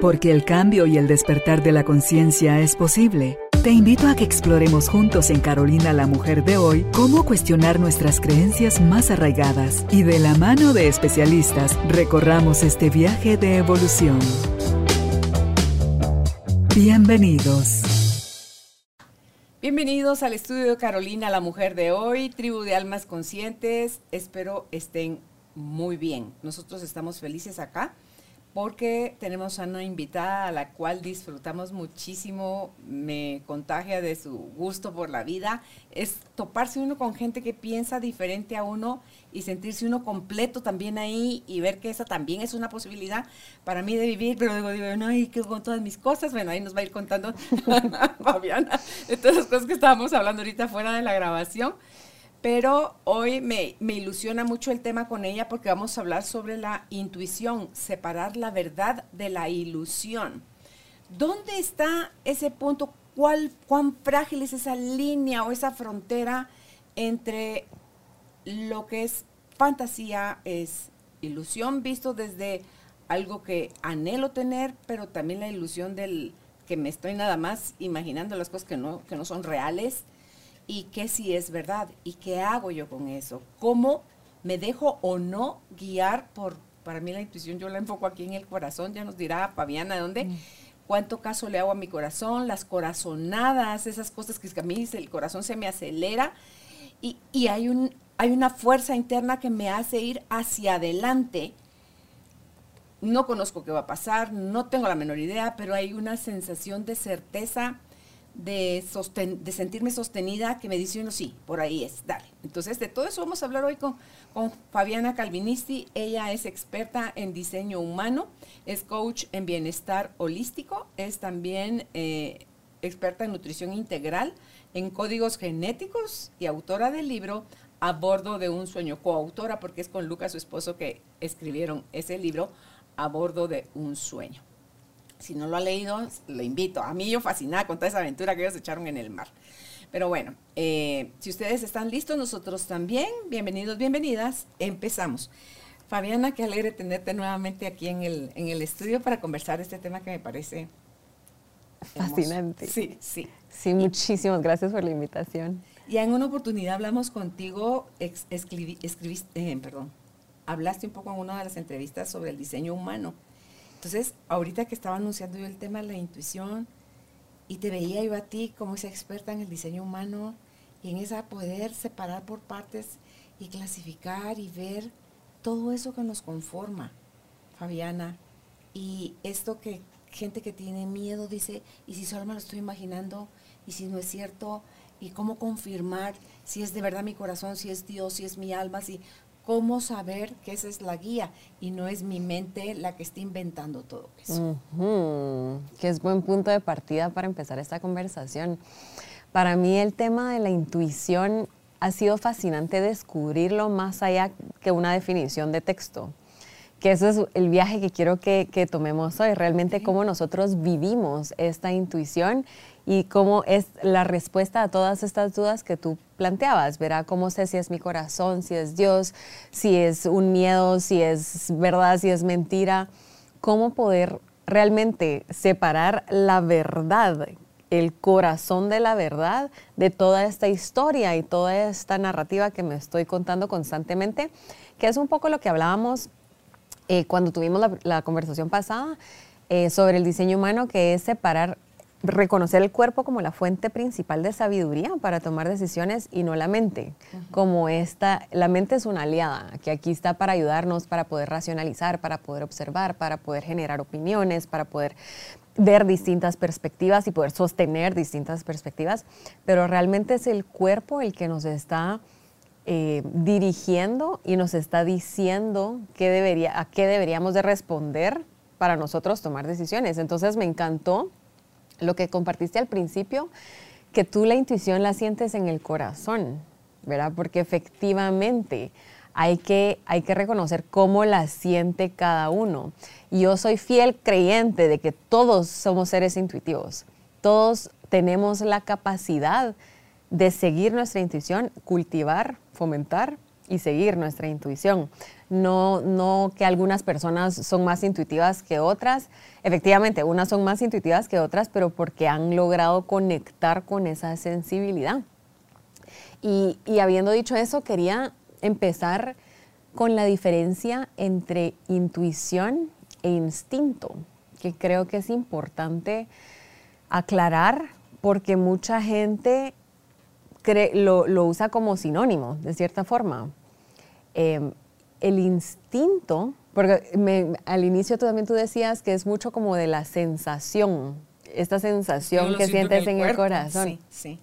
Porque el cambio y el despertar de la conciencia es posible. Te invito a que exploremos juntos en Carolina la Mujer de hoy cómo cuestionar nuestras creencias más arraigadas y de la mano de especialistas recorramos este viaje de evolución. Bienvenidos. Bienvenidos al estudio de Carolina la Mujer de hoy, tribu de almas conscientes. Espero estén muy bien. Nosotros estamos felices acá porque tenemos a una invitada a la cual disfrutamos muchísimo, me contagia de su gusto por la vida, es toparse uno con gente que piensa diferente a uno y sentirse uno completo también ahí y ver que esa también es una posibilidad para mí de vivir, pero digo, digo no, y que con todas mis cosas, bueno, ahí nos va a ir contando Fabiana de todas las cosas que estábamos hablando ahorita fuera de la grabación pero hoy me, ilusiona mucho el tema con ella porque vamos a hablar sobre la intuición, separar la verdad de la ilusión. ¿Dónde está ese punto? ¿Cuál, ¿Cuán frágil es esa línea o esa frontera entre lo que es fantasía, es ilusión visto desde algo que anhelo tener, pero también la ilusión del que me estoy nada más imaginando las cosas que no, que no son reales? Y qué si es verdad y qué hago yo con eso. ¿Cómo me dejo o no guiar por, para mí la intuición yo la enfoco aquí en el corazón, ya nos dirá Fabiana dónde. Mm. ¿Cuánto caso le hago a mi corazón? Las corazonadas, esas cosas que a mí el corazón se me acelera y, y hay, un, hay una fuerza interna que me hace ir hacia adelante. No conozco qué va a pasar, no tengo la menor idea, pero hay una sensación de certeza de, sentirme sostenida que me dice uno, sí, por ahí es, dale. Entonces, de todo eso vamos a hablar hoy con, con Fabiana Calvinisti. Ella es experta en diseño humano, es coach en bienestar holístico, es también eh, experta en nutrición integral, en códigos genéticos y autora del libro A bordo de un sueño, coautora porque es con Lucas, su esposo, que escribieron ese libro A bordo de un sueño. Si no lo ha leído, lo invito. A mí yo fascinada con toda esa aventura que ellos echaron en el mar. Pero bueno, eh, si ustedes están listos, nosotros también. Bienvenidos, bienvenidas. Empezamos. Fabiana, qué alegre tenerte nuevamente aquí en el, en el estudio para conversar este tema que me parece fascinante. Sí, sí. Sí, muchísimas gracias por la invitación. Y en una oportunidad hablamos contigo, escribiste, eh, perdón, hablaste un poco en una de las entrevistas sobre el diseño humano. Entonces, ahorita que estaba anunciando yo el tema de la intuición y te veía yo a ti como esa experta en el diseño humano y en esa poder separar por partes y clasificar y ver todo eso que nos conforma, Fabiana. Y esto que gente que tiene miedo dice, ¿y si solo me lo estoy imaginando? ¿Y si no es cierto? ¿Y cómo confirmar si es de verdad mi corazón, si es Dios, si es mi alma, si cómo saber que esa es la guía y no es mi mente la que está inventando todo eso. Que es buen punto de partida para empezar esta conversación. Para mí el tema de la intuición ha sido fascinante descubrirlo más allá que una definición de texto que ese es el viaje que quiero que, tomemos hoy, realmente cómo nosotros vivimos esta intuición y cómo es la respuesta a todas estas dudas que tú planteabas, verá cómo sé si es mi corazón, si es Dios, si es un miedo, si es verdad, si es mentira, cómo poder realmente separar la verdad, el corazón de la verdad de toda esta historia y toda esta narrativa que me estoy contando constantemente, que es un poco lo que hablábamos eh, cuando tuvimos la, conversación pasada eh, sobre el diseño humano, que es separar, reconocer el cuerpo como la fuente principal de sabiduría para tomar decisiones y no la mente, como esta, la mente es una aliada, que aquí está para ayudarnos, para poder racionalizar, para poder observar, para poder generar opiniones, para poder ver distintas perspectivas y poder sostener distintas perspectivas, pero realmente es el cuerpo el que nos está eh, dirigiendo y nos está diciendo qué debería, a qué deberíamos de responder para nosotros tomar decisiones. Entonces me encantó lo que compartiste al principio, que tú la intuición la sientes en el corazón, ¿verdad? Porque efectivamente hay que, hay que reconocer cómo la siente cada uno. Y yo soy fiel creyente de que todos somos seres intuitivos, todos tenemos la capacidad de seguir nuestra intuición, cultivar, fomentar y seguir nuestra intuición. No, no que algunas personas son más intuitivas que otras. Efectivamente, unas son más intuitivas que otras, pero porque han logrado conectar con esa sensibilidad. Y, y habiendo dicho eso, quería empezar con la diferencia entre intuición e instinto, que creo que es importante aclarar porque mucha gente lo, usa como sinónimo, de cierta forma. Em, el instinto, porque al inicio tú también tú decías que es mucho como de la sensación, esta sensación que sientes en el, corazón. Sí, sí.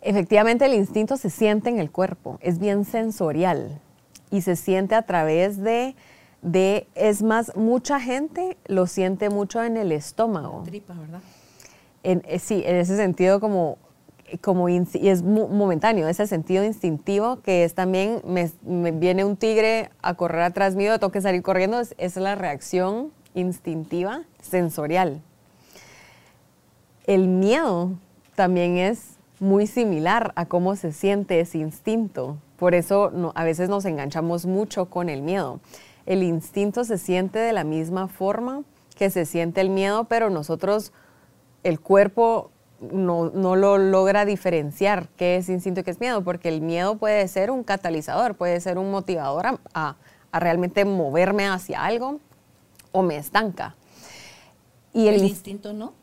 Efectivamente, el instinto se siente en el cuerpo, es bien sensorial y se siente a través de, de es más, mucha gente lo siente mucho en el estómago. tripa, ¿verdad? En, eh, sí, en ese sentido como, como y es momentáneo, ese sentido instintivo que es también, me, viene un tigre a correr atrás mío, tengo que salir corriendo, es, es la reacción instintiva sensorial. El miedo también es muy similar a cómo se siente ese instinto. Por eso a veces nos enganchamos mucho con el miedo. El instinto se siente de la misma forma que se siente el miedo, pero nosotros, el cuerpo no, lo logra diferenciar qué es instinto y qué es miedo, porque el miedo puede ser un catalizador, puede ser un motivador a, realmente moverme hacia algo o me estanca. Y el, instinto no.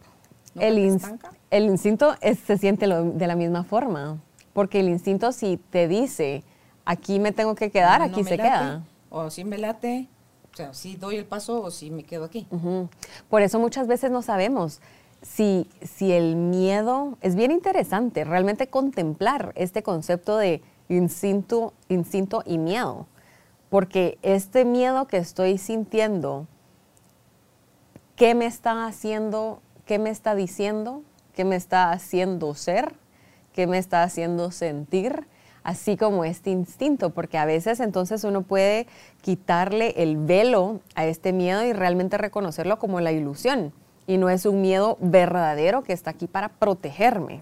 el, instinto se siente de la misma forma, porque el instinto si te dice aquí me tengo que quedar, aquí se queda. O si me late, o sea, si doy el paso o si me quedo aquí. Por eso muchas veces no sabemos si, si el miedo, es bien interesante realmente contemplar este concepto de instinto, instinto y miedo, porque este miedo que estoy sintiendo, ¿qué me está haciendo, qué me está diciendo, qué me está haciendo ser, qué me está haciendo sentir? así como este instinto, porque a veces entonces uno puede quitarle el velo a este miedo y realmente reconocerlo como la ilusión y no es un miedo verdadero que está aquí para protegerme.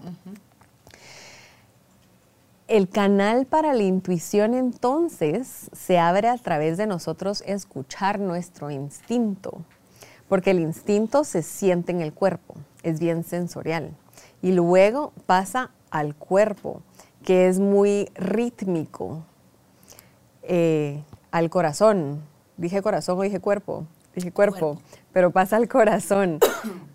El canal para la intuición entonces se abre a través de nosotros escuchar nuestro instinto, porque el instinto se siente en el cuerpo, es bien sensorial, y luego pasa al cuerpo que es muy rítmico eh, al corazón. Dije corazón o dije cuerpo. Dije cuerpo, pero pasa al corazón.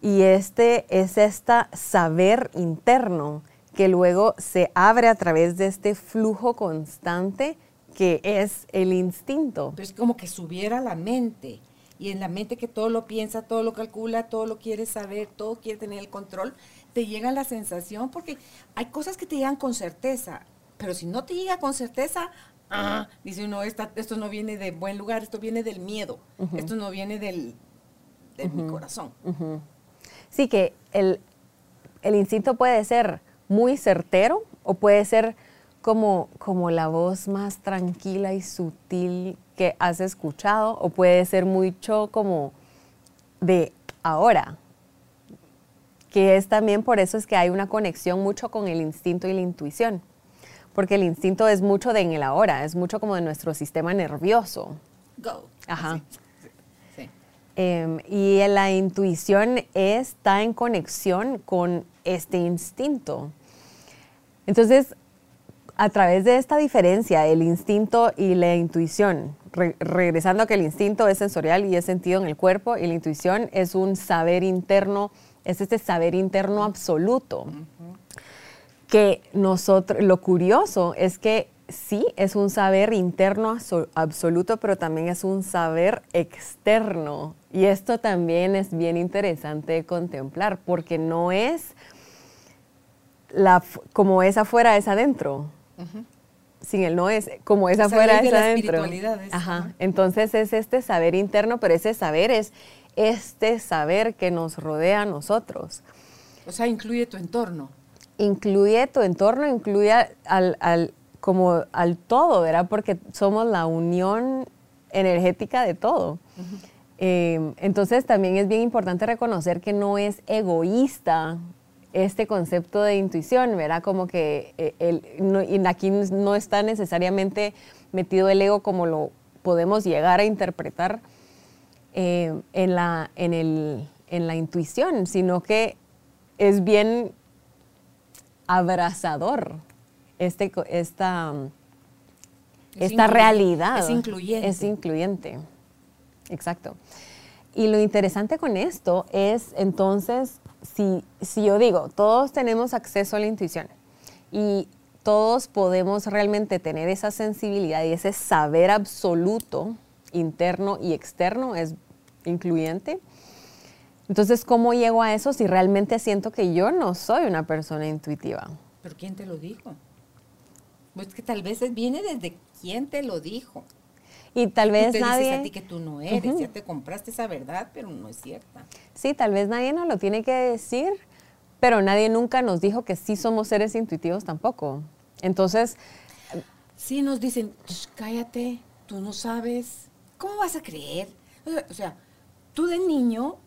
y este es esta saber interno que luego se abre a través de este flujo constante que es el instinto. Pero es como que subiera la mente y en la mente que todo lo piensa, todo lo calcula, todo lo quiere saber, todo quiere tener el control, te llega la sensación, porque hay cosas que te llegan con certeza, pero si no te llega con certeza, ah, dice uno, esto no viene de buen lugar, esto viene del miedo, esto no viene del, de mi corazón. Sí, que el, el instinto puede ser muy certero o puede ser como, como la voz más tranquila y sutil que has escuchado o puede ser mucho como de ahora, que es también por eso es que hay una conexión mucho con el instinto y la intuición, porque el instinto es mucho de en el ahora, es mucho como de nuestro sistema nervioso. Go. Ajá. Sí. Em, y la intuición está en conexión con este instinto. Entonces, a través de esta diferencia, el instinto y la intuición, regresando a que el instinto es sensorial y es sentido en el cuerpo, y la intuición es un saber interno es este saber interno absoluto. Que nosotros, lo curioso es que sí, es un saber interno absoluto, pero también es un saber externo. Y esto también es bien interesante de contemplar, porque no es la, como es afuera, es adentro. Sin el no es como es afuera, es adentro. Ajá. Entonces es este saber interno, pero ese saber es este saber que nos rodea a nosotros. O sea, incluye tu entorno. Incluye tu entorno, incluye al, como al todo, ¿verdad? Porque somos la unión energética de todo. Eh, entonces también es bien importante reconocer que no es egoísta este concepto de intuición, ¿verdad? Como que eh, el, aquí no está necesariamente metido el ego como lo podemos llegar a interpretar eh, en, la, en, el, en la intuición, sino que es bien abrazador este, esta, esta realidad. Es incluyente. Es incluyente, exacto. Y lo interesante con esto es entonces, si, si yo digo, todos tenemos acceso a la intuición y todos podemos realmente tener esa sensibilidad y ese saber absoluto interno y externo, es incluyente. Entonces, ¿cómo llego a eso si realmente siento que yo no soy una persona intuitiva? ¿Pero quién te lo dijo? Pues que tal vez viene desde quién te lo dijo. Y tal vez te nadie... Dices a ti que tú no eres, ya te compraste esa verdad, pero no es cierta. Sí, tal vez nadie nos lo tiene que decir, pero nadie nunca nos dijo que sí somos seres intuitivos tampoco. Entonces... Sí nos dicen, cállate, tú no sabes, ¿cómo vas a creer? O sea, tú de niño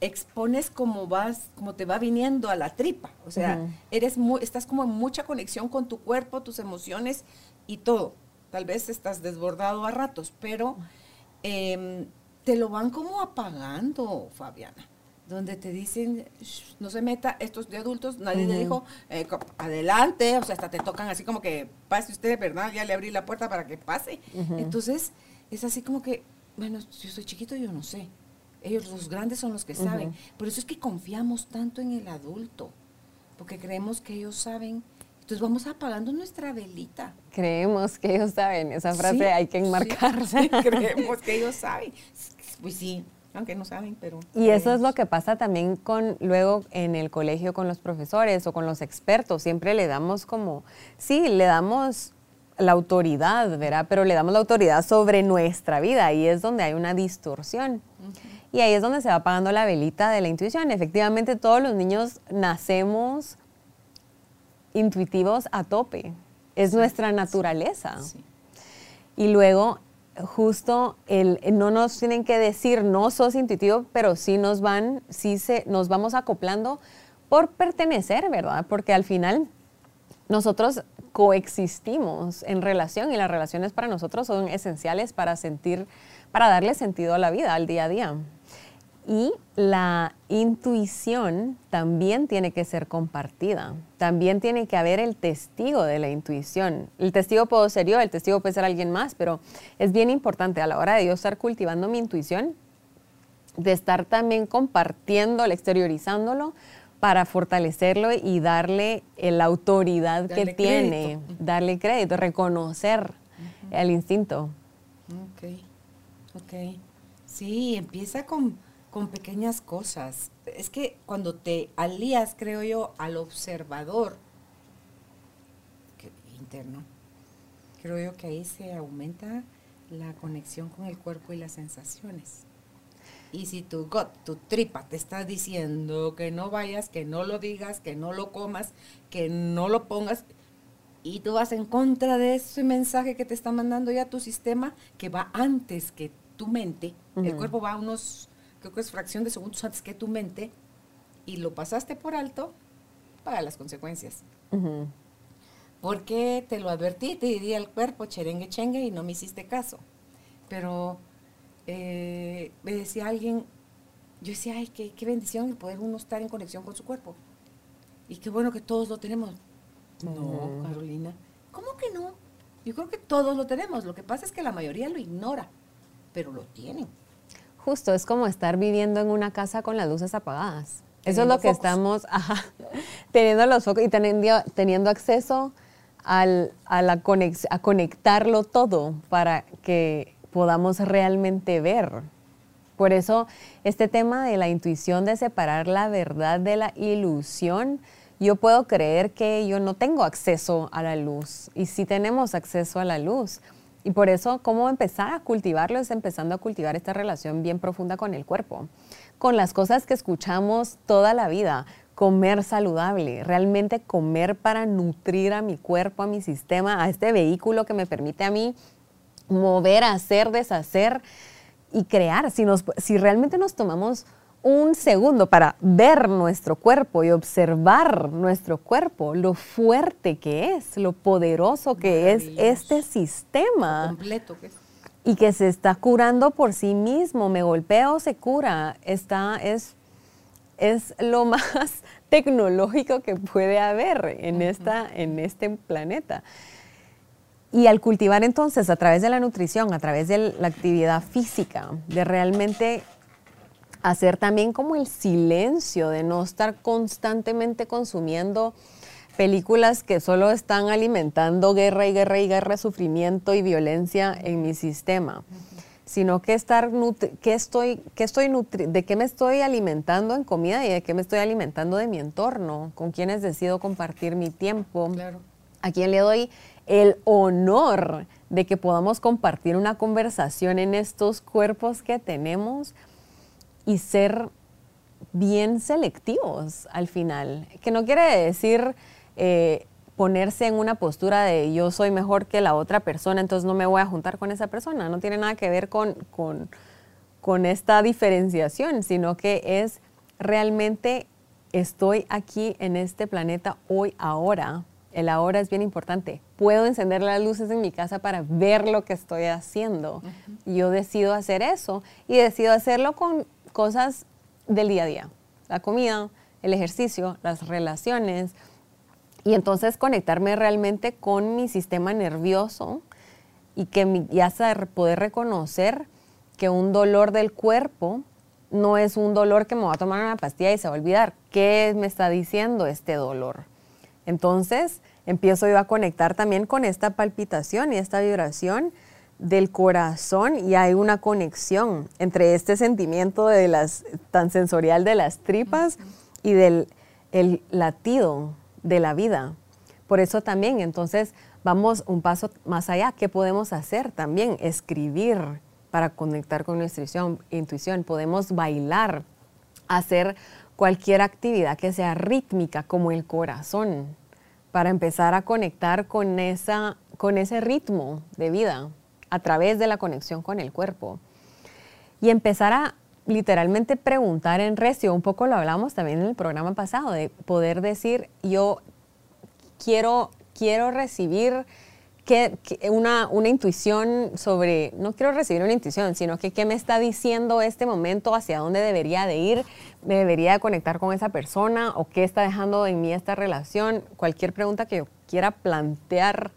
expones como vas, como te va viniendo a la tripa. O sea, eres muy, estás como en mucha conexión con tu cuerpo, tus emociones y todo. Tal vez estás desbordado a ratos, pero em, te lo van como apagando, Fabiana. Donde te dicen, no se meta, estos de adultos, nadie le dijo, eh, adelante, o sea, hasta te tocan así como que pase usted, ¿verdad? Ya le abrí la puerta para que pase. Entonces, es así como que, bueno, yo soy chiquito, yo no sé. Ellos, los grandes, son los que saben. Por eso es que confiamos tanto en el adulto, porque creemos que ellos saben. Entonces vamos apagando nuestra velita. Creemos que ellos saben. Esa frase hay que enmarcarse. creemos que ellos saben. Pues sí, aunque no saben, pero... Y eso es lo que pasa también con luego en el colegio con los profesores o con los expertos. Siempre le damos como, sí, le damos la autoridad, ¿verdad? Pero le damos la autoridad sobre nuestra vida y es donde hay una distorsión. Y ahí es donde se va apagando la velita de la intuición. Efectivamente, todos los niños nacemos intuitivos a tope. Es nuestra naturaleza. Y luego, justo, el, no nos tienen que decir, no sos intuitivo, pero sí nos van, sí se, nos vamos acoplando por pertenecer, ¿verdad? Porque al final nosotros coexistimos en relación y las relaciones para nosotros son esenciales para sentir, para darle sentido a la vida, al día a día. Y la intuición también tiene que ser compartida. También tiene que haber el testigo de la intuición. El testigo puedo ser yo, el testigo puede ser alguien más, pero es bien importante a la hora de yo estar cultivando mi intuición, de estar también compartiéndolo, exteriorizándolo, para fortalecerlo y darle la autoridad que tiene, darle crédito, reconocer el instinto. Ok, ok. Sí, empieza con, con pequeñas cosas. Es que cuando te alías, creo yo, al observador interno, creo yo que ahí se aumenta la conexión con el cuerpo y las sensaciones. Y si tu gut, tu tripa te está diciendo que no vayas, que no lo digas, que no lo comas, que no lo pongas, y tú vas en contra de ese mensaje que te está mandando ya tu sistema, que va antes que tu mente, el cuerpo va unos, creo que es fracción de segundos antes que tu mente, y lo pasaste por alto, paga las consecuencias. Porque te lo advertí, te diría el cuerpo, cherengue, chengue, y no me hiciste caso. Pero eh, me decía alguien, yo decía, ay, qué, qué bendición poder uno estar en conexión con su cuerpo. Y qué bueno que todos lo tenemos. No, Carolina. ¿Cómo que no? Yo creo que todos lo tenemos. Lo que pasa es que la mayoría lo ignora, pero lo tienen. Justo, es como estar viviendo en una casa con las luces apagadas. Eso es lo que estamos teniendo los focos y teniendo, teniendo acceso al, a, la a conectarlo todo para que podamos realmente ver. Por eso este tema de la intuición de separar la verdad de la ilusión, yo puedo creer que yo no tengo acceso a la luz y sí tenemos acceso a la luz. Y por eso, ¿cómo empezar a cultivarlo? Es empezando a cultivar esta relación bien profunda con el cuerpo, con las cosas que escuchamos toda la vida, comer saludable, realmente comer para nutrir a mi cuerpo, a mi sistema, a este vehículo que me permite a mí mover, hacer, deshacer y crear. Si, nos, si realmente nos tomamos un segundo para ver nuestro cuerpo y observar nuestro cuerpo, lo fuerte que es, lo poderoso que es este sistema. completo que es. Y que se está curando por sí mismo, me golpeo, se cura, está, es, es lo más tecnológico que puede haber en, esta, en este planeta. Y al cultivar entonces a través de la nutrición, a través de la actividad física, de realmente hacer también como el silencio, de no estar constantemente consumiendo películas que solo están alimentando guerra y guerra y guerra, sufrimiento y violencia en mi sistema, sino que estar, que estoy, que estoy de qué me estoy alimentando en comida y de qué me estoy alimentando de mi entorno, con quienes decido compartir mi tiempo, a quién le doy el honor de que podamos compartir una conversación en estos cuerpos que tenemos y ser bien selectivos al final, que no quiere decir eh, ponerse en una postura de yo soy mejor que la otra persona, entonces no me voy a juntar con esa persona, no tiene nada que ver con, con, con esta diferenciación, sino que es realmente estoy aquí en este planeta hoy, ahora, el ahora es bien importante. Puedo encender las luces en mi casa para ver lo que estoy haciendo. Y yo decido hacer eso. Y decido hacerlo con cosas del día a día. La comida, el ejercicio, las relaciones. Y entonces conectarme realmente con mi sistema nervioso y que ya poder reconocer que un dolor del cuerpo no es un dolor que me va a tomar una pastilla y se va a olvidar. ¿Qué me está diciendo este dolor? Entonces empiezo yo a conectar también con esta palpitación y esta vibración del corazón y hay una conexión entre este sentimiento de las, tan sensorial de las tripas y del el latido de la vida. Por eso también, entonces, vamos un paso más allá. ¿Qué podemos hacer también? Escribir para conectar con nuestra intuición. Podemos bailar, hacer cualquier actividad que sea rítmica como el corazón para empezar a conectar con, esa, con ese ritmo de vida a través de la conexión con el cuerpo. Y empezar a literalmente preguntar en recio, un poco lo hablamos también en el programa pasado, de poder decir, yo quiero, quiero recibir que, una, una, intuición sobre, no quiero recibir una intuición, sino que qué me está diciendo este momento, hacia dónde debería de ir, me debería conectar con esa persona o qué está dejando en mí esta relación, cualquier pregunta que yo quiera plantearme,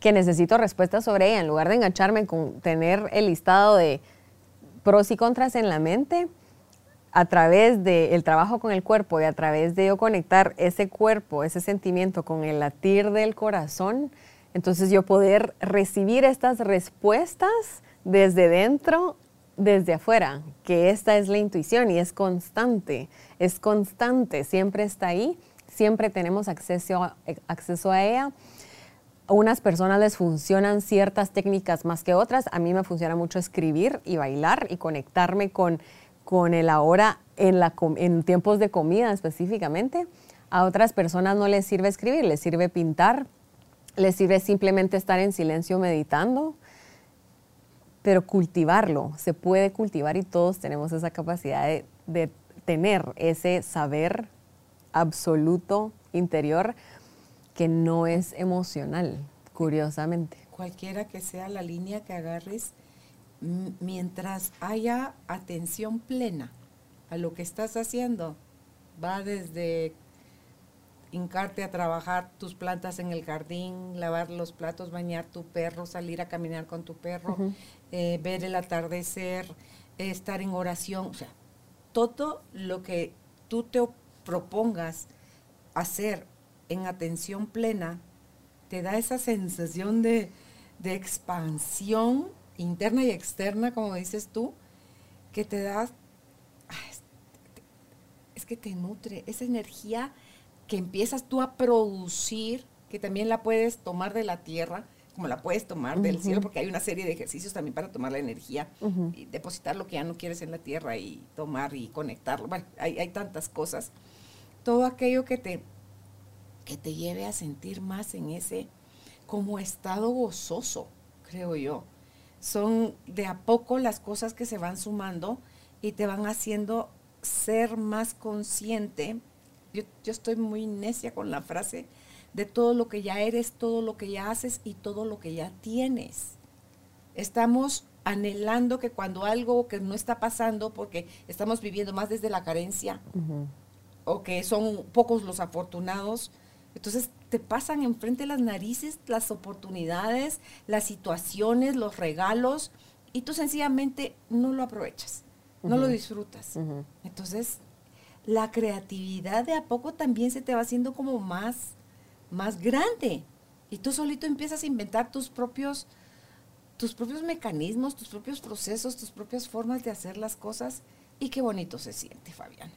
que necesito respuestas sobre ella, en lugar de engancharme con tener el listado de pros y contras en la mente, a través del trabajo con el cuerpo y a través de yo conectar ese cuerpo, ese sentimiento con el latir del corazón, entonces yo poder recibir estas respuestas desde dentro, desde afuera, que esta es la intuición y es constante, es constante, siempre está ahí, siempre tenemos acceso acceso a ella. A unas personas les funcionan ciertas técnicas más que otras. A mí me funciona mucho escribir y bailar y conectarme con con el ahora en, la, en tiempos de comida específicamente. A otras personas no les sirve escribir, les sirve pintar, les sirve simplemente estar en silencio meditando, pero cultivarlo, se puede cultivar y todos tenemos esa capacidad de, de tener ese saber absoluto interior que no es emocional, curiosamente. Cualquiera que sea la línea que agarres, mientras haya atención plena a lo que estás haciendo, va desde hincarte a trabajar tus plantas en el jardín, lavar los platos, bañar tu perro, salir a caminar con tu perro, eh, ver el atardecer, estar en oración, o sea, todo lo que tú te propongas hacer en atención plena, te da esa sensación de, de expansión interna y externa, como dices tú, que te das, es que te nutre, esa energía que empiezas tú a producir, que también la puedes tomar de la tierra, como la puedes tomar del cielo, porque hay una serie de ejercicios también para tomar la energía y depositar lo que ya no quieres en la tierra y tomar y conectarlo. Bueno, hay, hay tantas cosas. Todo aquello que te, que te lleve a sentir más en ese como estado gozoso, creo yo son de a poco las cosas que se van sumando y te van haciendo ser más consciente. Yo, yo estoy muy necia con la frase de todo lo que ya eres, todo lo que ya haces y todo lo que ya tienes. Estamos anhelando que cuando algo que no está pasando, porque estamos viviendo más desde la carencia, o que son pocos los afortunados, entonces te pasan enfrente las narices las oportunidades, las situaciones, los regalos, y tú sencillamente no lo aprovechas, no lo disfrutas. Entonces, la creatividad de a poco también se te va haciendo como más, más grande. Y tú solito empiezas a inventar tus propios, tus propios mecanismos, tus propios procesos, tus propias formas de hacer las cosas. Y qué bonito se siente, Fabián.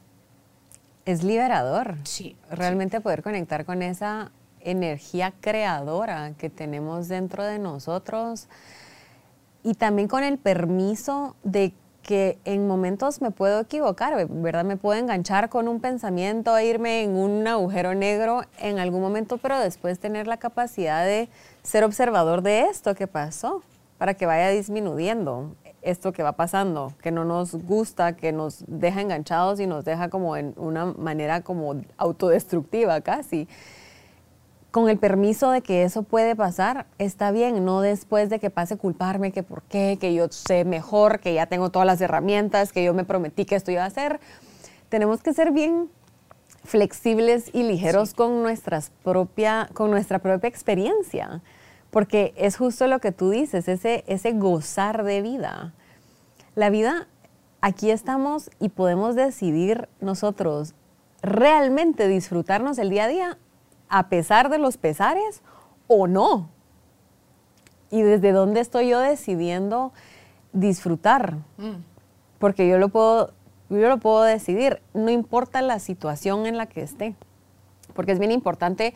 Es liberador. Sí. Realmente poder conectar con esa energía creadora que tenemos dentro de nosotros y también con el permiso de que en momentos me puedo equivocar, ¿verdad? Me puedo enganchar con un pensamiento, irme en un agujero negro en algún momento, pero después tener la capacidad de ser observador de esto que pasó, para que vaya disminuyendo esto que va pasando, que no nos gusta, que nos deja enganchados y nos deja como en una manera como autodestructiva casi. Con el permiso de que eso puede pasar, está bien, no después de que pase culparme, que por qué, que yo sé mejor, que ya tengo todas las herramientas, que yo me prometí que esto iba a hacer. Tenemos que ser bien flexibles y ligeros con, nuestras propia, con nuestra propia experiencia, porque es justo lo que tú dices, ese, ese gozar de vida. La vida, aquí estamos y podemos decidir nosotros realmente disfrutarnos el día a día a pesar de los pesares o no. Y desde dónde estoy yo decidiendo disfrutar. Mm. Porque yo lo puedo, yo lo puedo decidir, no importa la situación en la que esté. Porque es bien importante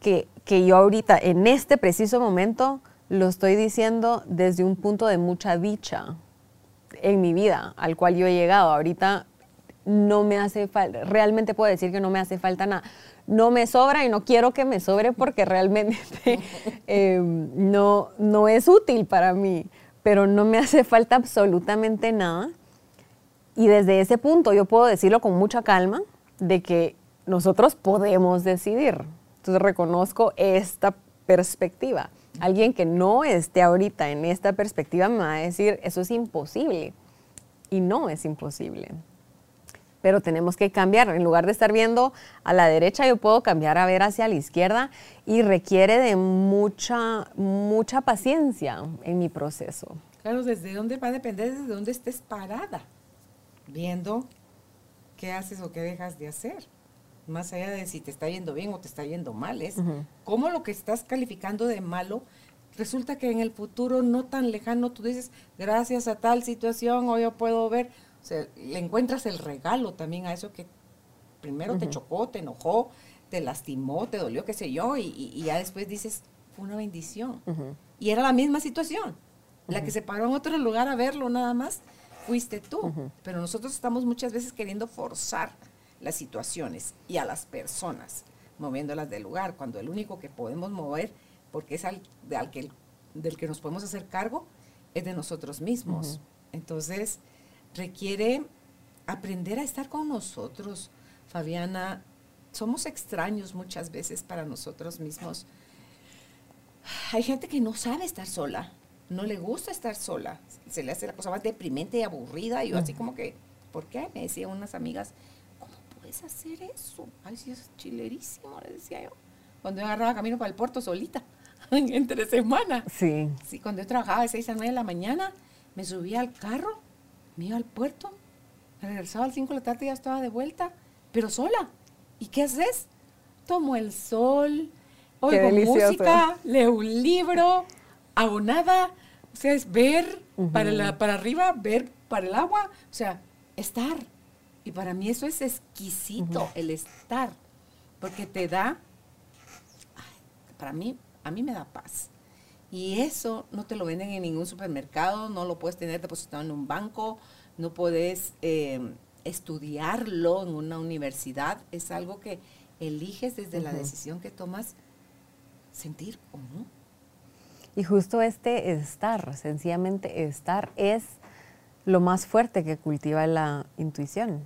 que, que yo ahorita, en este preciso momento, lo estoy diciendo desde un punto de mucha dicha en mi vida al cual yo he llegado. Ahorita no me hace falta, realmente puedo decir que no me hace falta nada no me sobra y no quiero que me sobre porque realmente em, no, no es útil para mí, pero no me hace falta absolutamente nada. Y desde ese punto yo puedo decirlo con mucha calma de que nosotros podemos decidir. Entonces reconozco esta perspectiva. Alguien que no esté ahorita en esta perspectiva me va a decir, eso es imposible. Y no es imposible pero tenemos que cambiar. En lugar de estar viendo a la derecha, yo puedo cambiar a ver hacia la izquierda y requiere de mucha, mucha paciencia en mi proceso. Claro, desde dónde va a depender, desde dónde estés parada, viendo qué haces o qué dejas de hacer. Más allá de si te está yendo bien o te está yendo mal, es cómo lo que estás calificando de malo resulta que en el futuro no tan lejano tú dices, gracias a tal situación, o yo puedo ver, le encuentras el regalo también a eso que primero te chocó, te enojó, te lastimó, te dolió, qué sé yo, y, ya después dices, fue una bendición. Y era la misma situación. La que se paró en otro lugar a verlo nada más, fuiste tú. Pero nosotros estamos muchas veces queriendo forzar las situaciones y a las personas, moviéndolas del lugar, cuando el único que podemos mover, porque es al, que, del que nos podemos hacer cargo, es de nosotros mismos. Entonces, requiere aprender a estar con nosotros. Fabiana, somos extraños muchas veces para nosotros mismos. Hay gente que no sabe estar sola, no le gusta estar sola, se le hace la cosa más deprimente y aburrida. Y yo así como que, ¿por qué? Me decían unas amigas, ¿cómo puedes hacer eso? Ay, sí, es chilerísimo, le decía yo. Cuando yo agarraba camino para el puerto solita, entre semana. Sí. Sí, cuando yo trabajaba de 6 a 9 de la mañana, me subía al carro me iba al puerto, regresaba al 5 de la tarde y ya estaba de vuelta, pero sola. ¿Y qué haces? Tomo el sol, oigo música, leo un libro, hago nada. O sea, es ver para, la, para arriba, ver para el agua, o sea, estar. Y para mí eso es exquisito, el estar, porque te da, para mí, a mí me da paz. Y eso no te lo venden en ningún supermercado, no lo puedes tener depositado en un banco, no puedes em, estudiarlo en una universidad. Es algo que eliges desde la decisión que tomas sentir o no. Y justo este estar, sencillamente estar, es lo más fuerte que cultiva la intuición,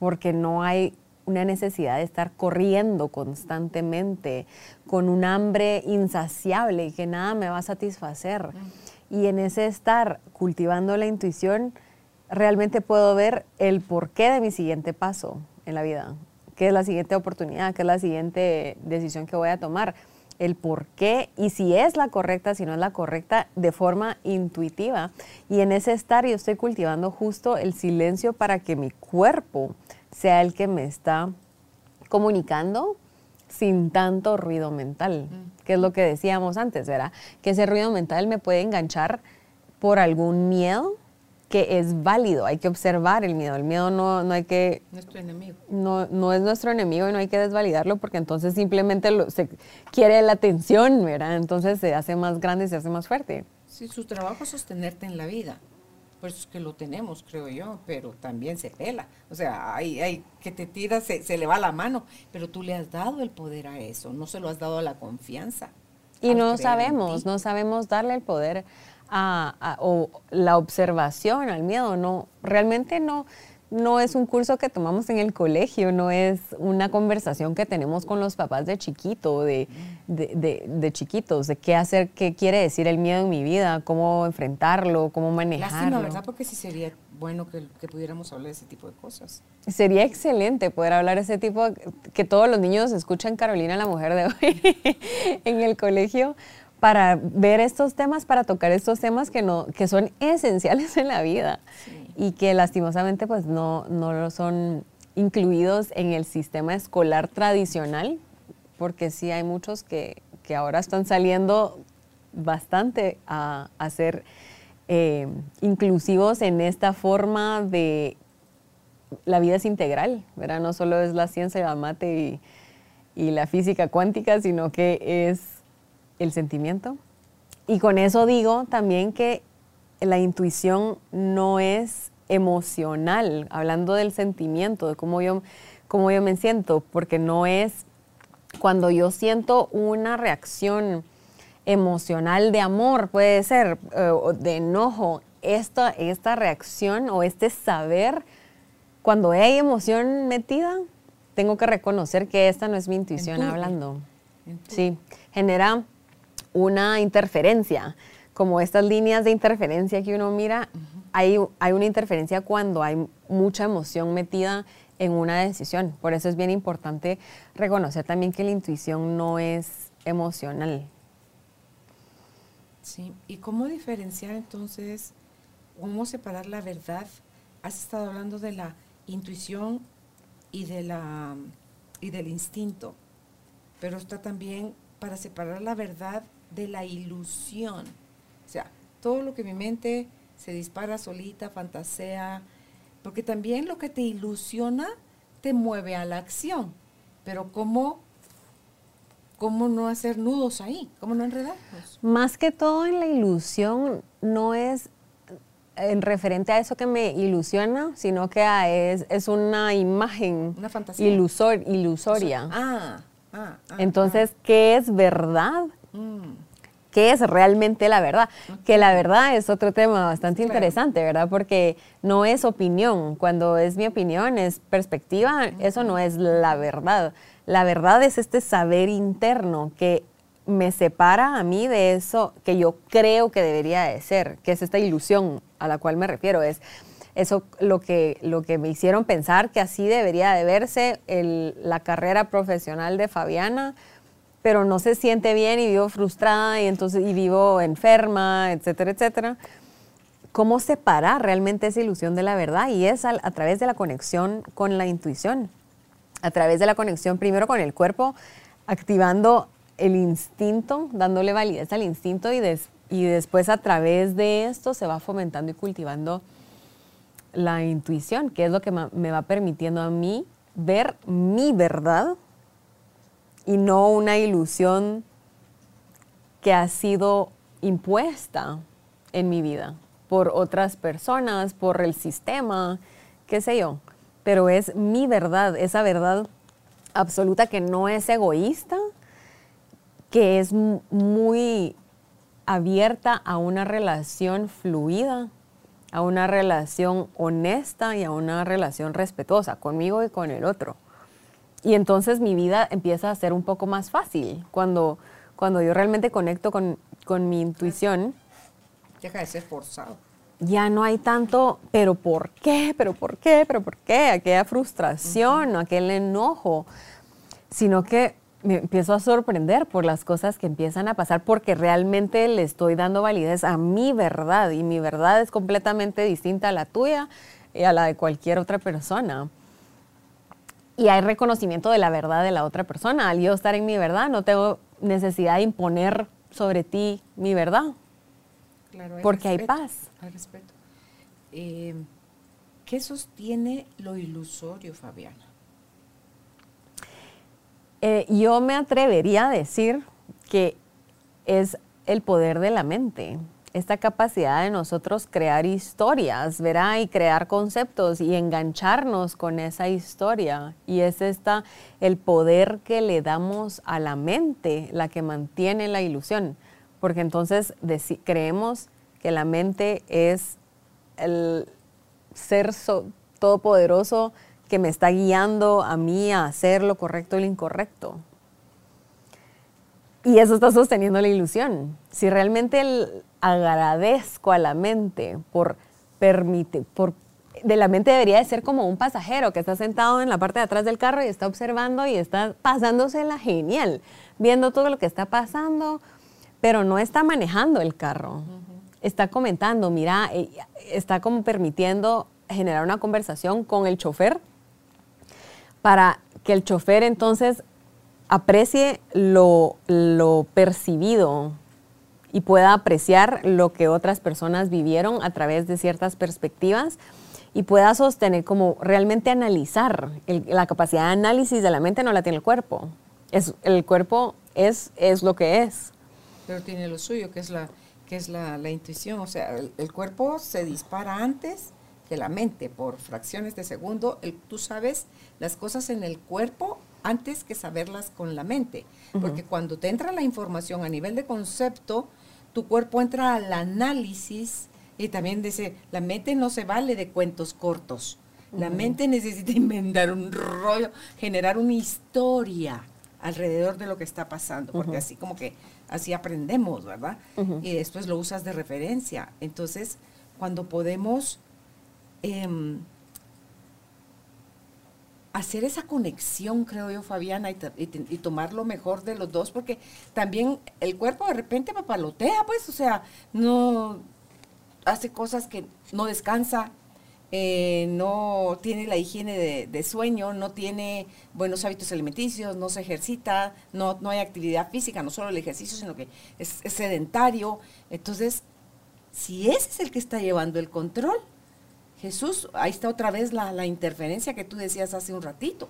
porque no hay una necesidad de estar corriendo constantemente con un hambre insaciable y que nada me va a satisfacer. Y en ese estar cultivando la intuición, realmente puedo ver el porqué de mi siguiente paso en la vida, qué es la siguiente oportunidad, qué es la siguiente decisión que voy a tomar, el por qué y si es la correcta, si no es la correcta, de forma intuitiva. Y en ese estar yo estoy cultivando justo el silencio para que mi cuerpo sea el que me está comunicando sin tanto ruido mental, mm. que es lo que decíamos antes, ¿verdad? Que ese ruido mental me puede enganchar por algún miedo que es válido, hay que observar el miedo. El miedo no, no hay que... Nuestro enemigo. No, no es nuestro enemigo y no hay que desvalidarlo porque entonces simplemente se quiere la atención, ¿verdad? Entonces se hace más grande, se hace más fuerte. Sí, su trabajo es sostenerte en la vida. Pues es que lo tenemos, creo yo, pero también se pela. O sea, hay, hay que te tira, se, se le va la mano, pero tú le has dado el poder a eso, no se lo has dado a la confianza. Y no sabemos, no sabemos darle el poder o la observación al miedo. No, realmente no, no es un curso que tomamos en el colegio, no es una conversación que tenemos con los papás de chiquito, de, de, chiquitos, de qué hacer, qué quiere decir el miedo en mi vida, cómo enfrentarlo, cómo manejarlo. Lástima, ¿verdad? Porque sí sería bueno que, que, pudiéramos hablar de ese tipo de cosas. Sería excelente poder hablar de ese tipo, que todos los niños escuchen Carolina, la mujer de hoy, en el colegio, para ver estos temas, para tocar estos temas que, no, que son esenciales en la vida y que lastimosamente pues no, no son incluidos en el sistema escolar tradicional, porque sí hay muchos que, que ahora están saliendo bastante a, a ser eh, inclusivos en esta forma de la vida es integral, ¿verdad? No solo es la ciencia, la mate y, y la física cuántica, sino que es el sentimiento. Y con eso digo también que la intuición no es emocional, hablando del sentimiento, de cómo yo, cómo yo me siento, porque no es cuando yo siento una reacción emocional de amor, puede ser, eh, de enojo, esta, esta reacción o este saber, cuando hay emoción metida, tengo que reconocer que esta no es mi intuición hablando. Sí, genera una interferencia, como estas líneas de interferencia que uno mira, hay, hay una interferencia cuando hay mucha emoción metida en una decisión. Por eso es bien importante reconocer también que la intuición no es emocional. Sí, ¿y cómo diferenciar entonces, cómo separar la verdad? Has estado hablando de la intuición y, de la, y del instinto, pero está también para separar la verdad de la ilusión. O sea, todo lo que mi mente se dispara solita, fantasea, porque también lo que te ilusiona te mueve a la acción. Pero ¿cómo, cómo no hacer nudos ahí? ¿Cómo no enredarnos? Más que todo en la ilusión no es en referente a eso que me ilusiona, sino que es, es una imagen una fantasía. ilusoria. ah, ah, ah, Entonces, ¿qué es verdad? Mm. ¿Qué es realmente la verdad? Que la verdad es otro tema bastante interesante, ¿verdad? Porque no es opinión. Cuando es mi opinión, es perspectiva, eso no es la verdad. La verdad es este saber interno que me separa a mí de eso que yo creo que debería de ser, que es esta ilusión a la cual me refiero. Es eso lo que, lo que me hicieron pensar que así debería de verse la carrera profesional de Fabiana pero no se siente bien y vivo frustrada y entonces y vivo enferma, etcétera, etcétera. ¿Cómo separar realmente esa ilusión de la verdad? Y es a, través de la conexión con la intuición, a través de la conexión primero con el cuerpo, activando el instinto, dándole validez al instinto y, y después a través de esto se va fomentando y cultivando la intuición, que es lo que me va permitiendo a mí ver mi verdad y no una ilusión que ha sido impuesta en mi vida por otras personas, por el sistema, qué sé yo. Pero es mi verdad, esa verdad absoluta que no es egoísta, que es muy abierta a una relación fluida a una relación honesta y a una relación respetuosa conmigo y con el otro. Y entonces mi vida empieza a ser un poco más fácil cuando, cuando yo realmente conecto con, con mi intuición. Deja de ser forzado. Ya no hay tanto, pero ¿por qué? ¿Pero por qué? ¿Pero por qué? Aquella frustración, aquel enojo, sino que me empiezo a sorprender por las cosas que empiezan a pasar porque realmente le estoy dando validez a mi verdad y mi verdad es completamente distinta a la tuya y a la de cualquier otra persona y hay reconocimiento de la verdad de la otra persona. Al yo estar en mi verdad, no tengo necesidad de imponer sobre ti mi verdad. Claro, porque hay paz. Hay respeto. Eh, ¿Qué sostiene lo ilusorio, Fabiana? Eh, yo me atrevería a decir que es el poder de la mente esta capacidad de nosotros crear historias, ¿verdad? Y crear conceptos y engancharnos con esa historia. Y es esta, el poder que le damos a la mente la que mantiene la ilusión. Porque entonces creemos que la mente es el ser todopoderoso que me está guiando a mí a hacer lo correcto y lo incorrecto. Y eso está sosteniendo la ilusión. Si realmente el, agradezco a la mente por permitir, por de la mente debería de ser como un pasajero que está sentado en la parte de atrás del carro y está observando y está pasándosela genial, viendo todo lo que está pasando, pero no está manejando el carro. Está comentando, mira, eh, está como permitiendo generar una conversación con el chofer para que el chofer entonces aprecie lo, lo percibido y pueda apreciar lo que otras personas vivieron a través de ciertas perspectivas y pueda sostener como realmente analizar. la capacidad de análisis de la mente no la tiene el cuerpo. Es, el cuerpo es, es lo que es. Pero tiene lo suyo, que es la, que es la, intuición. O sea, el, cuerpo se dispara antes que la mente por fracciones de segundo. tú sabes las cosas en el cuerpo antes que saberlas con la mente. Porque cuando te entra la información a nivel de concepto, tu cuerpo entra al análisis y también dice, la mente no se vale de cuentos cortos. La mente necesita inventar un rollo, generar una historia alrededor de lo que está pasando, porque así como que así aprendemos, ¿verdad? Y después lo usas de referencia. Entonces, cuando podemos em, hacer esa conexión, creo yo, Fabiana, y, tomar lo mejor de los dos, porque también el cuerpo de repente papalotea, pues, o sea, no hace cosas que no descansa, eh, no tiene la higiene de, sueño, no tiene buenos hábitos alimenticios, no se ejercita, no, no hay actividad física, no solo el ejercicio, sino que es, es sedentario. Entonces, si ese es el que está llevando el control, Jesús, ahí está otra vez la, interferencia que tú decías hace un ratito.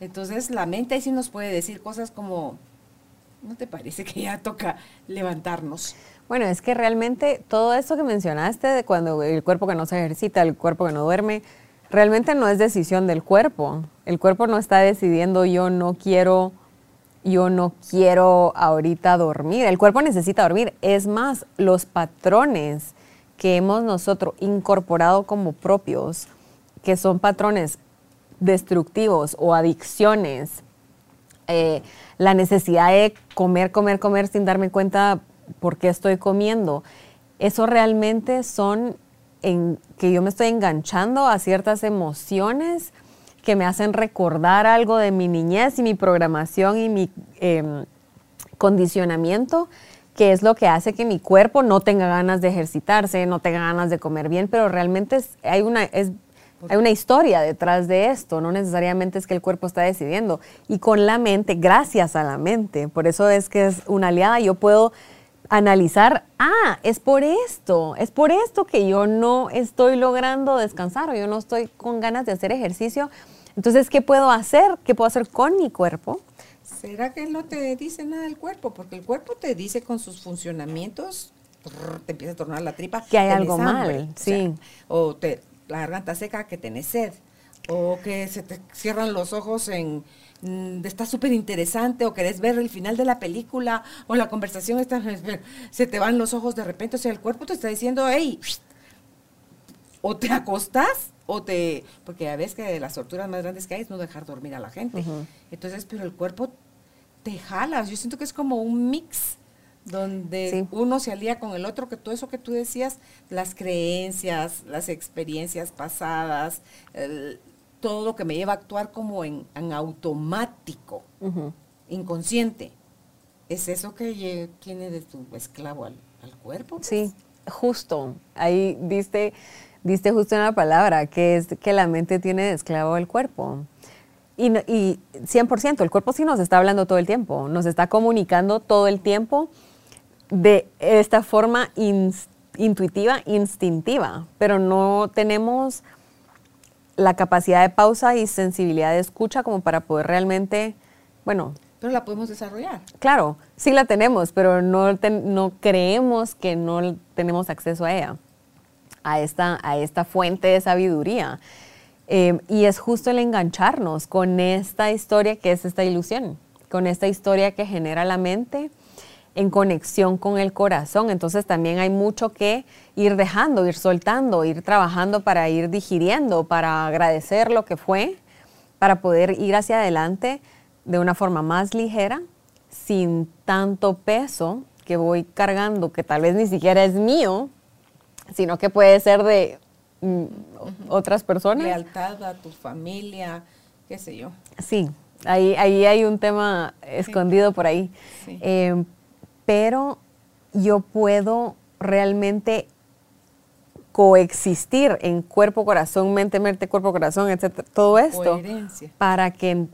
Entonces la mente ahí sí nos puede decir cosas como, ¿no te parece que ya toca levantarnos? Bueno, es que realmente todo esto que mencionaste de cuando el cuerpo que no se ejercita, el cuerpo que no duerme, realmente no es decisión del cuerpo. El cuerpo no está decidiendo yo no quiero, yo no quiero ahorita dormir. El cuerpo necesita dormir. Es más, los patrones que hemos nosotros incorporado como propios, que son patrones destructivos o adicciones, eh, la necesidad de comer, comer, comer sin darme cuenta por qué estoy comiendo, eso realmente son que yo me estoy enganchando a ciertas emociones que me hacen recordar algo de mi niñez y mi programación y mi em, condicionamiento que es lo que hace que mi cuerpo no tenga ganas de ejercitarse, no tenga ganas de comer bien, pero realmente hay, una, hay una historia detrás de esto, no necesariamente es que el cuerpo está decidiendo. Y con la mente, gracias a la mente, por eso es que es una aliada, yo puedo analizar, ah, es por esto, es por esto que yo no estoy logrando descansar o yo no estoy con ganas de hacer ejercicio. Entonces, ¿qué puedo hacer? ¿Qué puedo hacer con mi cuerpo? ¿Será que no te dice nada el cuerpo? Porque el cuerpo te dice con sus funcionamientos, te empieza a tornar la tripa. Que hay algo mal, sí. O, te, la garganta seca, que tenés sed. O que se te cierran los ojos en, mm, está súper interesante o querés ver el final de la película o la conversación está, se te van los ojos de repente, o sea, el cuerpo te está diciendo, hey, o te acostás o te, porque a veces que las torturas más grandes que hay es no dejar dormir a la gente. Entonces, pero el cuerpo te jala. Yo siento que es como un mix donde uno se alía con el otro, que todo eso que tú decías, las creencias, las experiencias pasadas, todo lo que me lleva a actuar como en, automático, inconsciente. ¿Es eso que tiene de tu esclavo al, cuerpo? Sí, justo. Ahí diste, diste justo una palabra, que es que la mente tiene de esclavo el cuerpo. Y, y 100%, el cuerpo sí nos está hablando todo el tiempo, nos está comunicando todo el tiempo de esta forma intuitiva, instintiva, pero no tenemos la capacidad de pausa y sensibilidad de escucha como para poder realmente, bueno... Pero la podemos desarrollar. Claro, sí la tenemos, pero no, no creemos que no tenemos acceso a ella, a esta, a esta fuente de sabiduría. Eh, y es justo el engancharnos con esta historia que es esta ilusión, con esta historia que genera la mente en conexión con el corazón. Entonces también hay mucho que ir dejando, ir soltando, ir trabajando para ir digiriendo, para agradecer lo que fue, para poder ir hacia adelante de una forma más ligera, sin tanto peso que voy cargando, que tal vez ni siquiera es mío, sino que puede ser de otras personas. Lealtad a tu familia, qué sé yo. Sí, ahí, ahí hay un tema escondido por ahí. Eh, pero yo puedo realmente coexistir en cuerpo, corazón, mente, mente, cuerpo, corazón, etcétera, todo esto. Coherencia. Para que,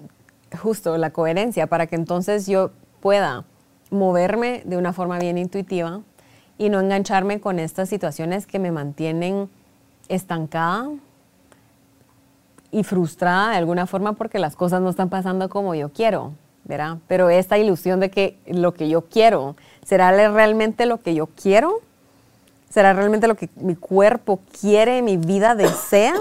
justo la coherencia, para que entonces yo pueda moverme de una forma bien intuitiva y no engancharme con estas situaciones que me mantienen estancada y frustrada de alguna forma porque las cosas no están pasando como yo quiero. Pero esta ilusión de que lo que yo quiero, ¿será realmente lo que yo quiero? ¿Será realmente lo que mi cuerpo quiere, mi vida desea?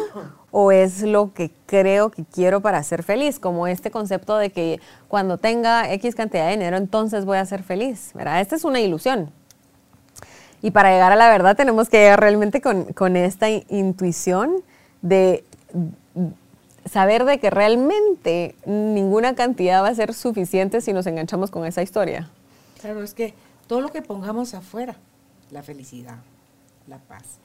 ¿O es lo que creo que quiero para ser feliz? Como este concepto de que cuando tenga X cantidad de dinero, entonces voy a ser feliz, ¿verdad? Esta es una ilusión. Y para llegar a la verdad tenemos que llegar realmente con, con esta intuición de saber de que realmente ninguna cantidad va a ser suficiente si nos enganchamos con esa historia. Claro, es que todo lo que pongamos afuera, la felicidad, la paz,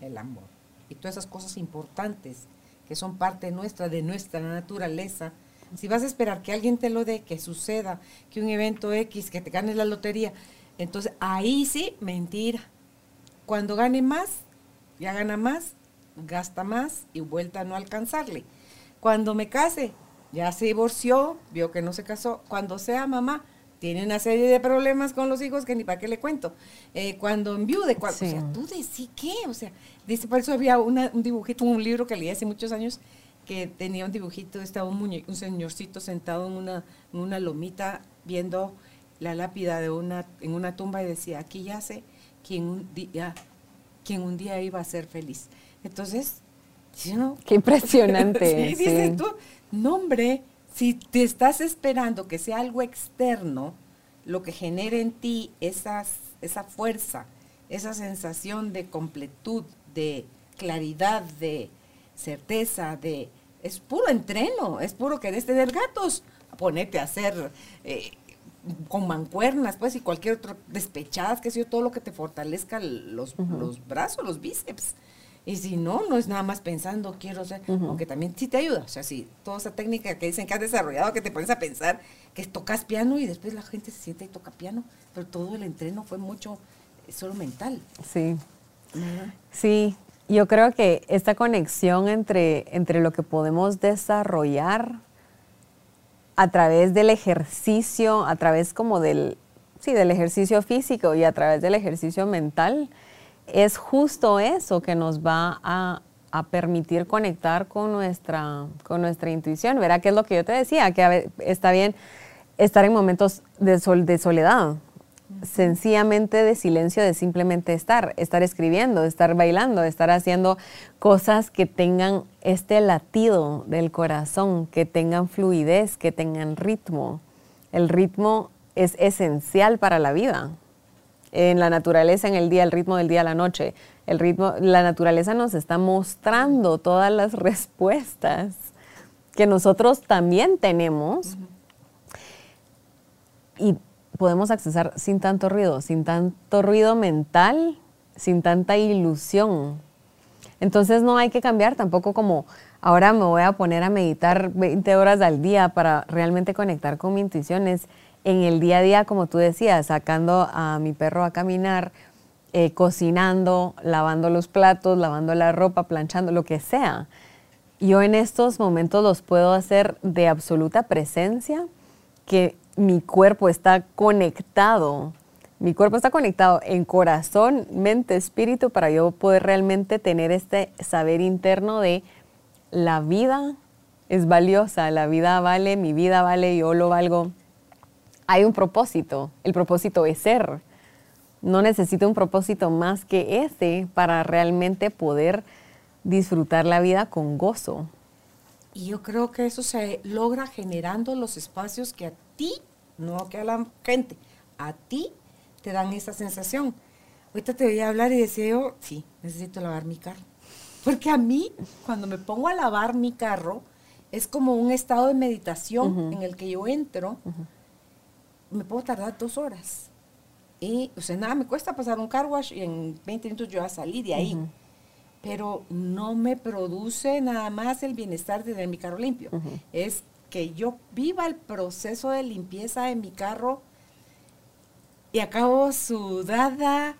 el amor y todas esas cosas importantes que son parte nuestra, de nuestra naturaleza, si vas a esperar que alguien te lo dé, que suceda, que un evento X, que te ganes la lotería, entonces ahí sí, mentira. Cuando gane más, ya gana más, gasta más y vuelta a no alcanzarle. Cuando me case, ya se divorció, vio que no se casó. Cuando sea mamá, tiene una serie de problemas con los hijos que ni para qué le cuento. Eh, cuando enviude, o sea, tú decís qué, o sea, dice, por eso había un dibujito, un libro que leí hace muchos años que tenía un dibujito, estaba un, un señorcito sentado en una, en una lomita viendo la lápida de una, en una tumba y decía, aquí yace quien un día, quien un día iba a ser feliz. Entonces, Qué impresionante. sí, dices tú, no hombre, si te estás esperando que sea algo externo, lo que genere en ti esa fuerza, esa sensación de completud, de claridad, de certeza, de es puro entreno, es puro querer tener gatos, ponerte a hacer eh, con mancuernas, pues, y cualquier otro, despechadas, que sea todo lo que te fortalezca los, los brazos, los bíceps. Y si no, no es nada más pensando, quiero ser, aunque también sí te ayuda. O sea, sí, toda esa técnica que dicen que has desarrollado, que te pones a pensar, que tocas piano y después la gente se siente y toca piano, pero todo el entreno fue mucho eh, solo mental. Sí. Sí, yo creo que esta conexión entre, entre lo que podemos desarrollar a través del ejercicio, a través como del, sí, del ejercicio físico y a través del ejercicio mental, es justo eso que nos va a, permitir conectar con nuestra, con nuestra intuición. Verá qué es lo que yo te decía, que está bien estar en momentos de, sol, de soledad, sencillamente de silencio, de simplemente estar, estar escribiendo, estar bailando, estar haciendo cosas que tengan este latido del corazón, que tengan fluidez, que tengan ritmo. El ritmo es esencial para la vida. En la naturaleza, en el día, el ritmo del día a la noche, el ritmo, la naturaleza nos está mostrando todas las respuestas que nosotros también tenemos. Y podemos accesar sin tanto ruido, sin tanto ruido mental, sin tanta ilusión. Entonces no hay que cambiar tampoco como ahora me voy a poner a meditar 20 horas al día para realmente conectar con mi intuición. Es en el día a día, como tú decías, sacando a mi perro a caminar, eh, cocinando, lavando los platos, lavando la ropa, planchando, lo que sea. Yo en estos momentos los puedo hacer de absoluta presencia, que mi cuerpo está conectado. Mi cuerpo está conectado en corazón, mente, espíritu para yo poder realmente tener este saber interno de la vida es valiosa, la vida vale, mi vida vale, yo lo valgo. Hay un propósito, el propósito es ser. No necesito un propósito más que ese para realmente poder disfrutar la vida con gozo. Y yo creo que eso se logra generando los espacios que a ti, no que a la gente, a ti te dan esa sensación. Ahorita te voy a hablar y decía yo, sí, necesito lavar mi carro. Porque a mí, cuando me pongo a lavar mi carro, es como un estado de meditación en el que yo entro. Me puedo tardar dos horas. Y, o sea, nada, me cuesta pasar un car wash y en 20 minutos yo ya salí de ahí. Pero no me produce nada más el bienestar de tener mi carro limpio. Es que yo viva el proceso de limpieza de mi carro y acabo sudada,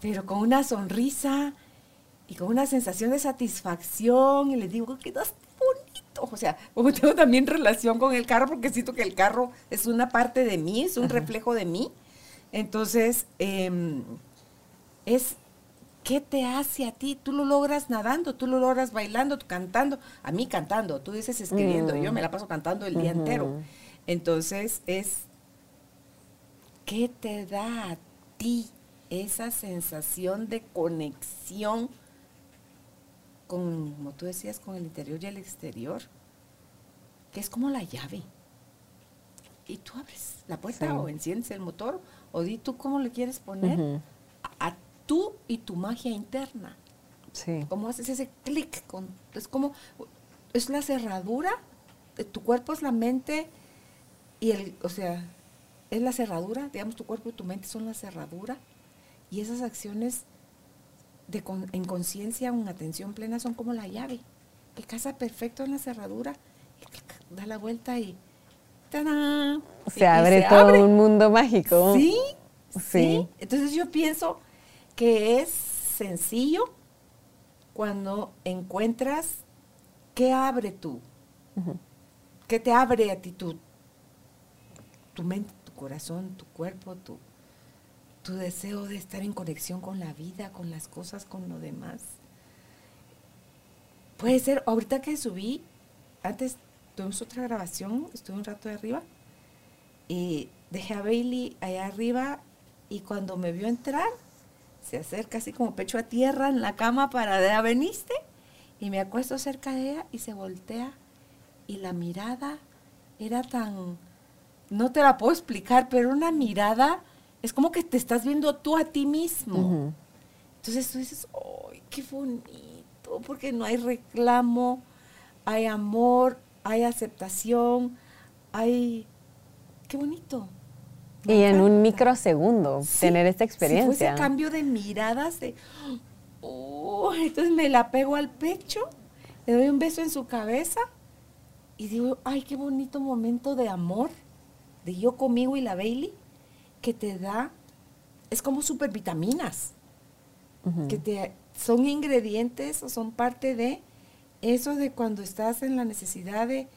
pero con una sonrisa y con una sensación de satisfacción y les digo, quedas bonito. O sea, como tengo también relación con el carro porque siento que el carro es una parte de mí, es un reflejo de mí. Entonces, em, es ¿qué te hace a ti? Tú lo logras nadando, tú lo logras bailando, cantando. A mí cantando, tú dices escribiendo, yo me la paso cantando el día entero. Entonces, es ¿qué te da a ti esa sensación de conexión con, como tú decías, con el interior y el exterior, que es como la llave. Y tú abres la puerta o enciendes el motor o di tú cómo le quieres poner tú y tu magia interna. Sí. ¿Cómo haces ese clic? Es como, es la cerradura, de tu cuerpo es la mente y el, o sea, es la cerradura, digamos, tu cuerpo y tu mente son la cerradura y esas acciones en conciencia, en atención plena, son como la llave, que casa perfecto en la cerradura, y da la vuelta y Se abre todo un mundo mágico. ¿Sí? ¿Sí? Entonces yo pienso que es sencillo cuando encuentras qué abre tú, qué te abre a ti tu, tu mente, tu corazón, tu cuerpo, tu, tu deseo de estar en conexión con la vida, con las cosas, con lo demás. Puede ser, ahorita que subí, antes tuvimos otra grabación, estuve un rato de arriba, y dejé a Bailey allá arriba, y cuando me vio entrar, se acerca así como pecho a tierra en la cama para de veniste, y me acuesto cerca de ella y se voltea, y la mirada era tan, no te la puedo explicar, pero una mirada es como que te estás viendo tú a ti mismo. Entonces tú dices, ¡ay, qué bonito! Porque no hay reclamo, hay amor, hay aceptación, hay... ¡Qué bonito! Y en un microsegundo tener esta experiencia. Sí, ese cambio de miradas de... Oh, entonces me la pego al pecho, le doy un beso en su cabeza y digo, ay, qué bonito momento de amor, de yo conmigo y la Bailey que te da, es como supervitaminas, que te, son ingredientes o son parte de eso de cuando estás en la necesidad de,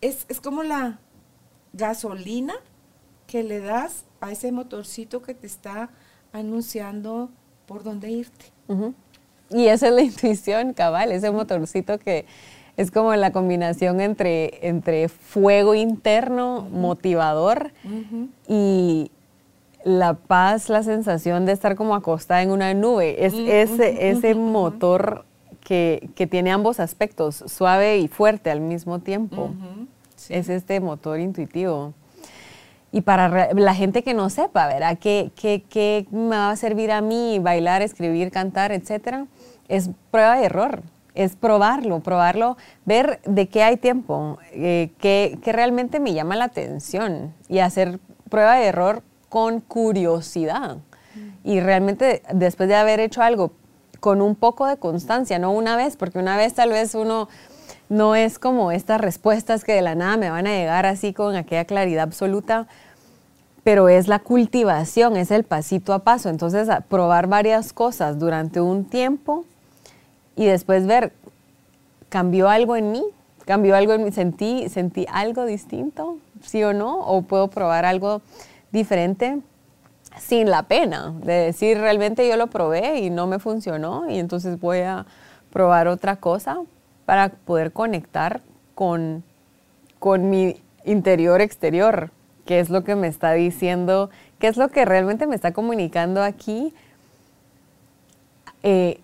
es, como la gasolina que le das a ese motorcito que te está anunciando por dónde irte. Y esa es la intuición, cabal, ese motorcito que es como la combinación entre, entre fuego interno, motivador, y la paz, la sensación de estar como acostada en una nube. Es ese, ese motor que, tiene ambos aspectos, suave y fuerte al mismo tiempo. Es este motor intuitivo. Y para la gente que no sepa, ¿verdad? ¿Qué, qué, qué me va a servir a mí bailar, escribir, cantar, etcétera? Es prueba y error, es probarlo, probarlo, ver de qué hay tiempo, eh, qué, qué realmente me llama la atención y hacer prueba y error con curiosidad. Y realmente después de haber hecho algo con un poco de constancia, no una vez, porque una vez tal vez uno no es como estas respuestas que de la nada me van a llegar así con aquella claridad absoluta, pero es la cultivación, es el pasito a paso. Entonces, probar varias cosas durante un tiempo y después ver, ¿cambió algo en mí? ¿Cambió algo en mí? ¿Sentí, sentí algo distinto? ¿Sí o no? ¿O puedo probar algo diferente? sin la pena de decir realmente yo lo probé y no me funcionó y entonces voy a probar otra cosa para poder conectar con, con mi interior exterior, qué es lo que me está diciendo, qué es lo que realmente me está comunicando aquí, eh,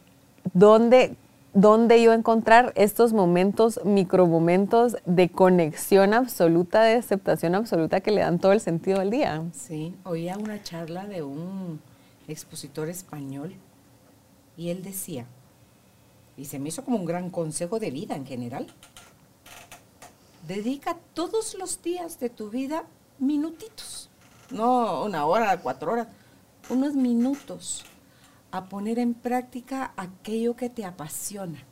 dónde, dónde yo encontrar estos momentos, micromomentos de conexión absoluta, de aceptación absoluta que le dan todo el sentido al día. Sí, oía una charla de un expositor español y él decía, y se me hizo como un gran consejo de vida en general. Dedica todos los días de tu vida minutitos, no una hora, cuatro horas, unos minutos a poner en práctica aquello que te apasiona,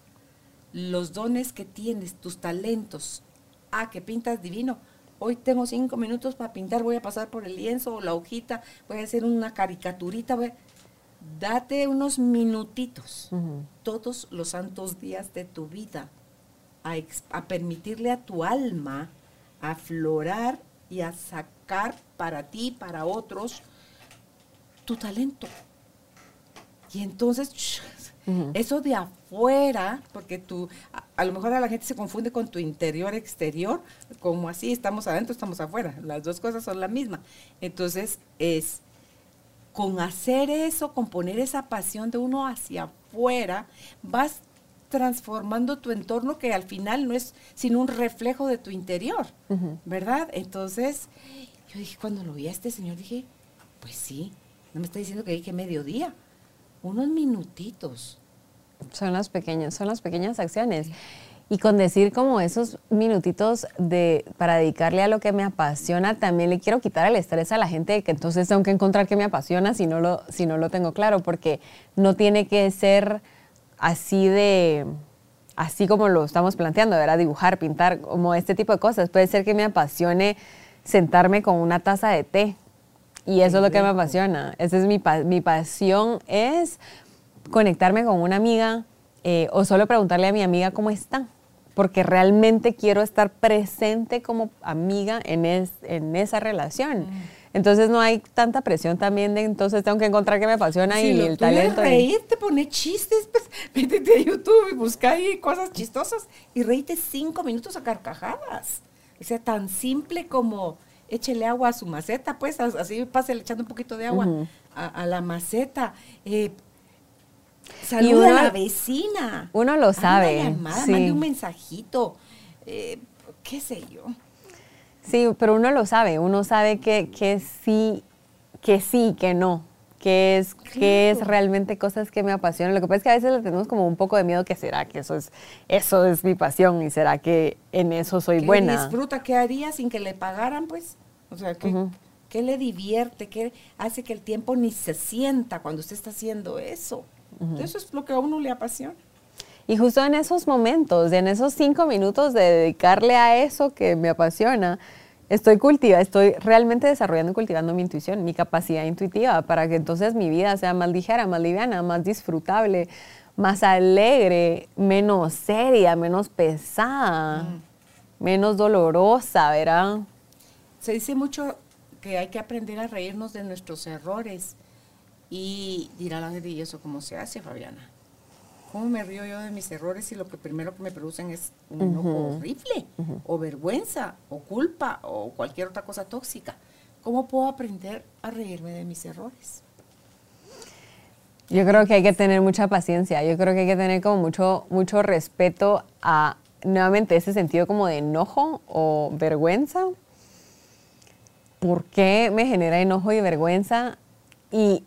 los dones que tienes, tus talentos. Ah, que pintas divino. Hoy tengo cinco minutos para pintar, voy a pasar por el lienzo o la hojita, voy a hacer una caricaturita, date unos minutitos todos los santos días de tu vida a, permitirle a tu alma aflorar y a sacar para ti, para otros, tu talento. Y entonces, eso de afuera, porque tú, a, a, lo mejor a la gente se confunde con tu interior, exterior, como así, estamos adentro, estamos afuera, las dos cosas son la misma. Entonces, es con hacer eso, con poner esa pasión de uno hacia afuera, vas transformando tu entorno que al final no es sino un reflejo de tu interior, ¿verdad? Entonces, yo dije, cuando lo vi a este señor, dije, pues sí, no me está diciendo que dije mediodía, unos minutitos. Son las pequeñas, son las pequeñas acciones. Y con decir como esos minutitos de, para dedicarle a lo que me apasiona, también le quiero quitar el estrés a la gente de que entonces tengo que encontrar qué me apasiona si no lo, si no lo tengo claro, porque no tiene que ser así de, así como lo estamos planteando, ¿verdad? Dibujar, pintar, como este tipo de cosas. Puede ser que me apasione sentarme con una taza de té. Y eso es lo que me apasiona. Esa es mi, mi pasión, es conectarme con una amiga eh, o solo preguntarle a mi amiga cómo está porque realmente quiero estar presente como amiga en, en esa relación. Mm. Entonces no hay tanta presión también de entonces tengo que encontrar que me apasiona y el talento. reírte, poner chistes, pues métete a YouTube y busca ahí cosas chistosas y reíte cinco minutos a carcajadas. O sea, tan simple como échele agua a su maceta, pues así pásale echando un poquito de agua a, la maceta. Eh, Saluda a la vecina. Uno lo sabe. mande un mensajito. Eh, qué sé yo. Sí, pero uno lo sabe. Uno sabe que, que sí, que sí, que no. Que es, que es realmente cosas que me apasionan. Lo que pasa es que a veces le tenemos como un poco de miedo que será que eso es, eso es mi pasión y será que en eso soy ¿Qué buena. disfruta? ¿Qué haría sin que le pagaran, pues? O sea, ¿qué, ¿qué le divierte? ¿Qué hace que el tiempo ni se sienta cuando usted está haciendo eso? Eso es lo que a uno le apasiona. Y justo en esos momentos, en esos cinco minutos de dedicarle a eso que me apasiona, estoy cultiva, estoy realmente desarrollando y cultivando mi intuición, mi capacidad intuitiva, para que entonces mi vida sea más ligera, más liviana, más disfrutable, más alegre, menos seria, menos pesada, menos dolorosa, ¿verdad? Se dice mucho que hay que aprender a reírnos de nuestros errores y dirá la gente, ¿y eso cómo se hace, Fabiana? ¿Cómo me río yo de mis errores si lo que primero que me producen es un enojo horrible, o vergüenza, o culpa, o cualquier otra cosa tóxica? ¿Cómo puedo aprender a reírme de mis errores? Yo creo que hay que tener mucha paciencia, yo creo que hay que tener como mucho, mucho respeto a nuevamente ese sentido como de enojo o vergüenza por qué me genera enojo y vergüenza y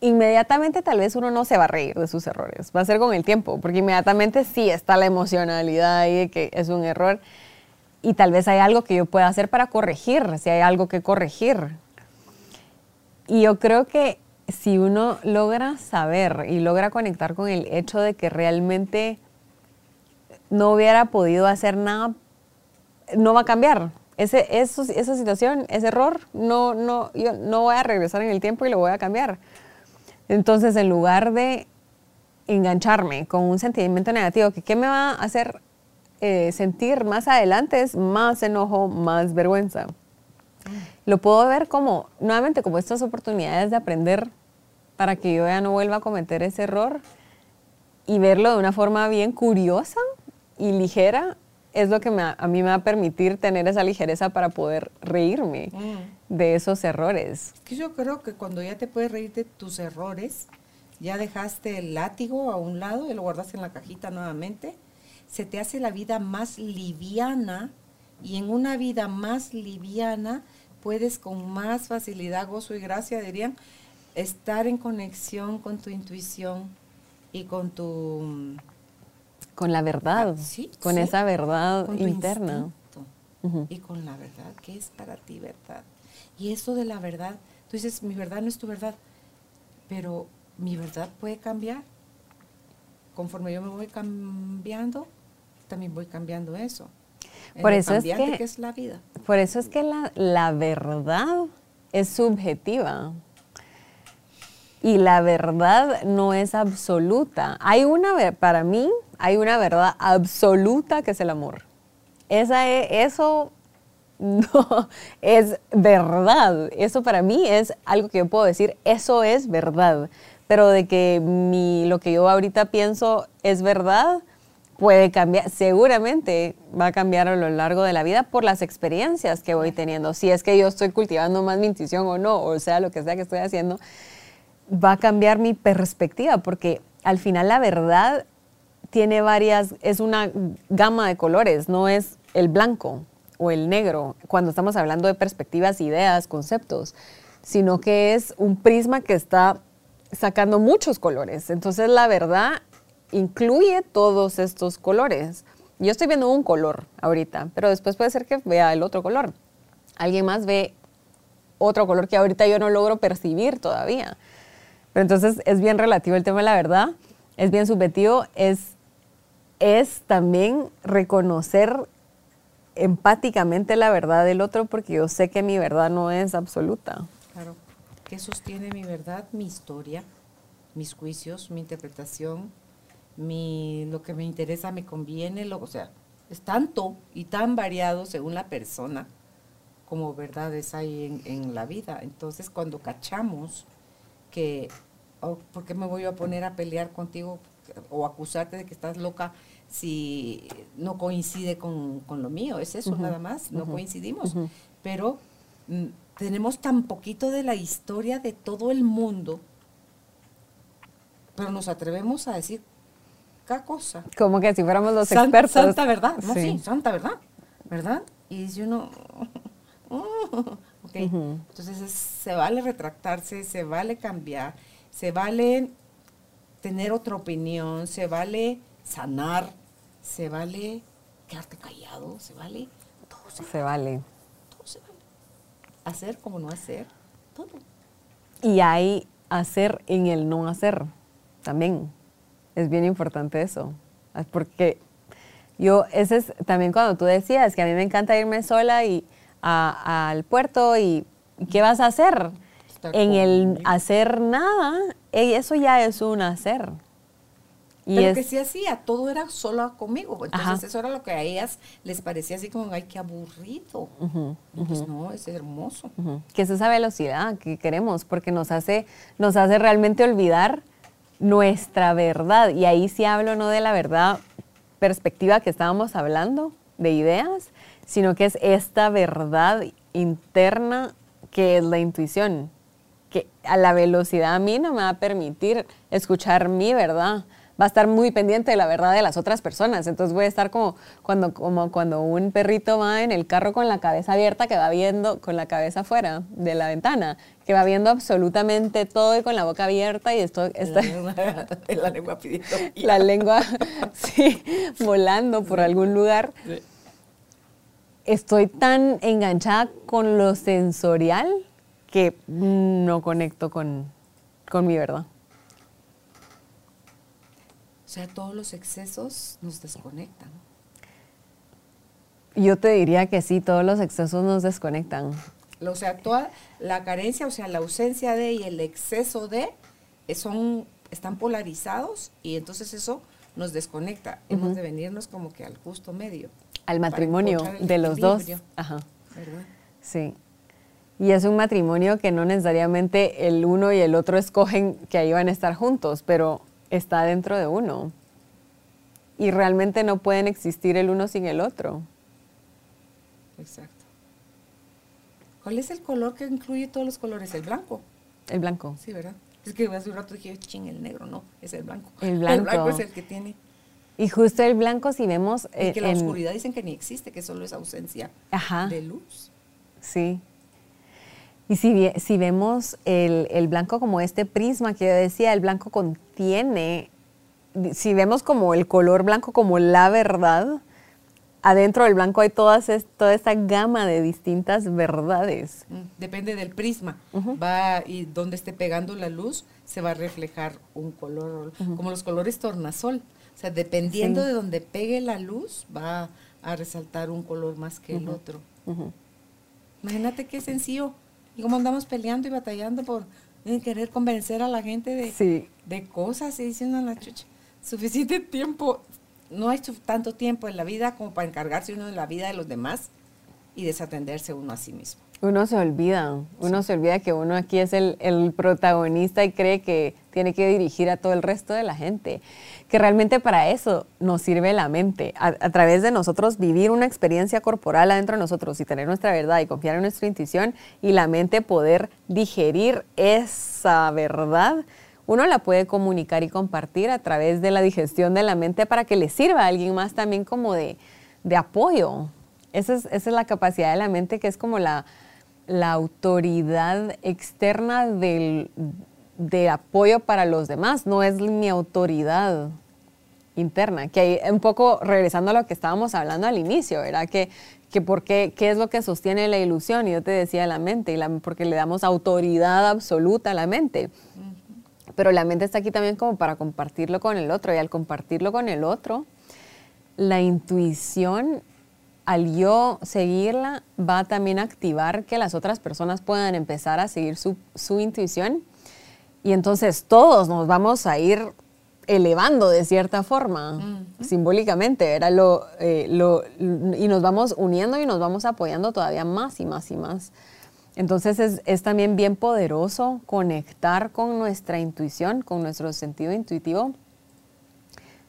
inmediatamente tal vez uno no se va a reír de sus errores, va a ser con el tiempo, porque inmediatamente sí está la emocionalidad ahí de que es un error y tal vez hay algo que yo pueda hacer para corregir, si hay algo que corregir. Y yo creo que si uno logra saber y logra conectar con el hecho de que realmente no hubiera podido hacer nada, no va a cambiar. Esa situación, ese error, no, no, yo no voy a regresar en el tiempo y lo voy a cambiar. Entonces, en lugar de engancharme con un sentimiento negativo, que qué me va a hacer eh, sentir más adelante es más enojo, más vergüenza. Lo puedo ver como, nuevamente, como estas oportunidades de aprender para que yo ya no vuelva a cometer ese error y verlo de una forma bien curiosa y ligera es lo que a mí me va a permitir tener esa ligereza para poder reírme mm. De esos errores. que yo creo que cuando ya te puedes reír de tus errores, ya dejaste el látigo a un lado y lo guardaste en la cajita nuevamente, se te hace la vida más liviana y en una vida más liviana puedes con más facilidad, gozo y gracia, dirían, estar en conexión con tu intuición y con tu... Con la verdad, ah, sí, con esa verdad interna. Y con la verdad, ¿qué es para ti verdad? Y eso de la verdad, tú dices, mi verdad no es tu verdad, pero mi verdad puede cambiar. Conforme yo me voy cambiando, también voy cambiando eso. Por eso es que, que, es la vida. Por eso es que la, la verdad es subjetiva y la verdad no es absoluta. Hay una, para mí, hay una verdad absoluta que es el amor. Esa es, eso no es verdad. Eso para mí es algo que yo puedo decir, eso es verdad. Pero de que mi, lo que yo ahorita pienso es verdad, puede cambiar, seguramente va a cambiar a lo largo de la vida por las experiencias que voy teniendo. Si es que yo estoy cultivando más mi intuición o no, o sea, lo que sea que estoy haciendo, va a cambiar mi perspectiva, porque al final la verdad tiene varias, es una gama de colores, no es el blanco o el negro, cuando estamos hablando de perspectivas, ideas, conceptos, sino que es un prisma que está sacando muchos colores. Entonces la verdad incluye todos estos colores. Yo estoy viendo un color ahorita, pero después puede ser que vea el otro color. Alguien más ve otro color que ahorita yo no logro percibir todavía. Pero entonces es bien relativo el tema de la verdad, es bien subjetivo, es, es también reconocer empáticamente la verdad del otro porque yo sé que mi verdad no es absoluta. Claro. ¿Qué sostiene mi verdad? Mi historia, mis juicios, mi interpretación, mi, lo que me interesa me conviene, lo, o sea, es tanto y tan variado según la persona como verdades hay en, la vida. Entonces, cuando cachamos que, oh, ¿por qué me voy a poner a pelear contigo o acusarte de que estás loca si no coincide con, lo mío? Es eso nada más, no coincidimos. Pero mm, tenemos tan poquito de la historia de todo el mundo, pero nos atrevemos a decir cada cosa. Como que si fuéramos los expertos. Santa verdad, no, sí. santa verdad, ¿verdad? Y dice uno, entonces se vale retractarse, se vale cambiar, se vale tener otra opinión, se vale sanar, se vale quedarte callado, se vale todo. Se, vale. Todo se vale. Hacer como no hacer, todo. Y hay hacer en el no hacer también. Es bien importante eso. Porque yo, ese es también cuando tú decías que a mí me encanta irme sola y al puerto y ¿qué vas a hacer? en el hacer nada, eso ya es un hacer. Y Pero que sí hacía, todo era solo conmigo. Entonces eso era lo que a ellas les parecía así como, ay, qué aburrido. Pues no, es hermoso. Que es esa velocidad que queremos, porque nos hace, nos hace realmente olvidar nuestra verdad. Y ahí sí hablo no de la verdad perspectiva que estábamos hablando, de ideas, sino que es esta verdad interna que es la intuición, que a la velocidad a mí no me va a permitir escuchar mi verdad, va a estar muy pendiente de la verdad de las otras personas. Entonces voy a estar como cuando, como cuando un perrito va en el carro con la cabeza abierta, que va viendo, con la cabeza afuera de la ventana, que va viendo absolutamente todo y con la boca abierta y esto está... La lengua, pidiendo. La lengua, sí, volando por algún lugar. Estoy tan enganchada con lo sensorial que no conecto con, con mi verdad. O sea, todos los excesos nos desconectan. Yo te diría que sí, todos los excesos nos desconectan. O sea, toda la carencia, o sea, la ausencia de y el exceso de eh, son, están polarizados y entonces eso nos desconecta. Hemos de venirnos como que al justo medio. Al matrimonio de los dos. Ajá. ¿verdad? Sí. Y es un matrimonio que no necesariamente el uno y el otro escogen que ahí van a estar juntos, pero está dentro de uno. Y realmente no pueden existir el uno sin el otro. Exacto. ¿Cuál es el color que incluye todos los colores? ¿El blanco? El blanco. Sí, ¿verdad? Es que hace un rato dije, ching, el negro, no, es el blanco. El blanco. El blanco es el que tiene. Y justo el blanco, si vemos. Y que la oscuridad dicen que ni existe, que solo es ausencia de luz. Sí. Y si, si vemos el, el, blanco como este prisma que yo decía, el blanco contiene, si vemos como el color blanco como la verdad, adentro del blanco hay todas toda esta gama de distintas verdades. Mm, depende del prisma. Va y donde esté pegando la luz se va a reflejar un color, como los colores tornasol. O sea, dependiendo de donde pegue la luz, va a resaltar un color más que el otro. Imagínate qué sencillo y cómo andamos peleando y batallando por eh, querer convencer a la gente de, de cosas y diciendo a la chucha, suficiente tiempo, no hay tanto tiempo en la vida como para encargarse uno de la vida de los demás y desatenderse uno a sí mismo. Uno se olvida, uno se olvida que uno aquí es el, el, protagonista y cree que tiene que dirigir a todo el resto de la gente. Que realmente para eso nos sirve la mente, a, través de nosotros vivir una experiencia corporal adentro de nosotros y tener nuestra verdad y confiar en nuestra intuición y la mente poder digerir esa verdad. Uno la puede comunicar y compartir a través de la digestión de la mente para que le sirva a alguien más también como de, de apoyo. Esa es, esa es la capacidad de la mente que es como la, la autoridad externa del, de apoyo para los demás, no es mi autoridad interna. Que hay, un poco regresando a lo que estábamos hablando al inicio, ¿verdad? Que, que por qué, qué es lo que sostiene la ilusión, y yo te decía la mente, y la, porque le damos autoridad absoluta a la mente. Pero la mente está aquí también como para compartirlo con el otro, y al compartirlo con el otro, la intuición al yo seguirla, va también a activar que las otras personas puedan empezar a seguir su, intuición. Y entonces todos nos vamos a ir elevando de cierta forma, simbólicamente, era lo, eh, lo, y nos vamos uniendo y nos vamos apoyando todavía más y más y más. Entonces es, es, también bien poderoso conectar con nuestra intuición, con nuestro sentido intuitivo,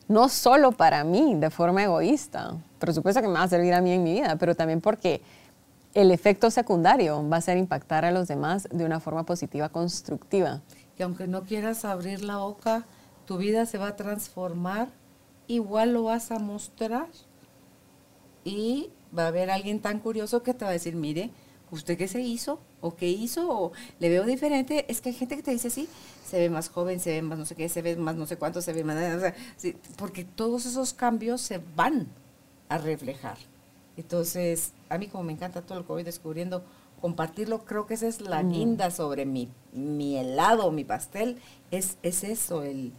no solo para mí de forma egoísta, por supuesto que me va a servir a mí en mi vida, pero también porque el efecto secundario va a ser impactar a los demás de una forma positiva, constructiva. Y aunque no quieras abrir la boca, tu vida se va a transformar, igual lo vas a mostrar y va a haber alguien tan curioso que te va a decir, mire, ¿usted qué se hizo? ¿O qué hizo? ¿O le veo diferente? Es que hay gente que te dice así, se ve más joven, se ve más no sé qué, se ve más no sé cuánto, se ve más... porque todos esos cambios se van a reflejar. Entonces, a mí como me encanta todo lo que voy descubriendo, compartirlo, creo que esa es la guinda sobre mi, mi helado, mi pastel, es, es eso, el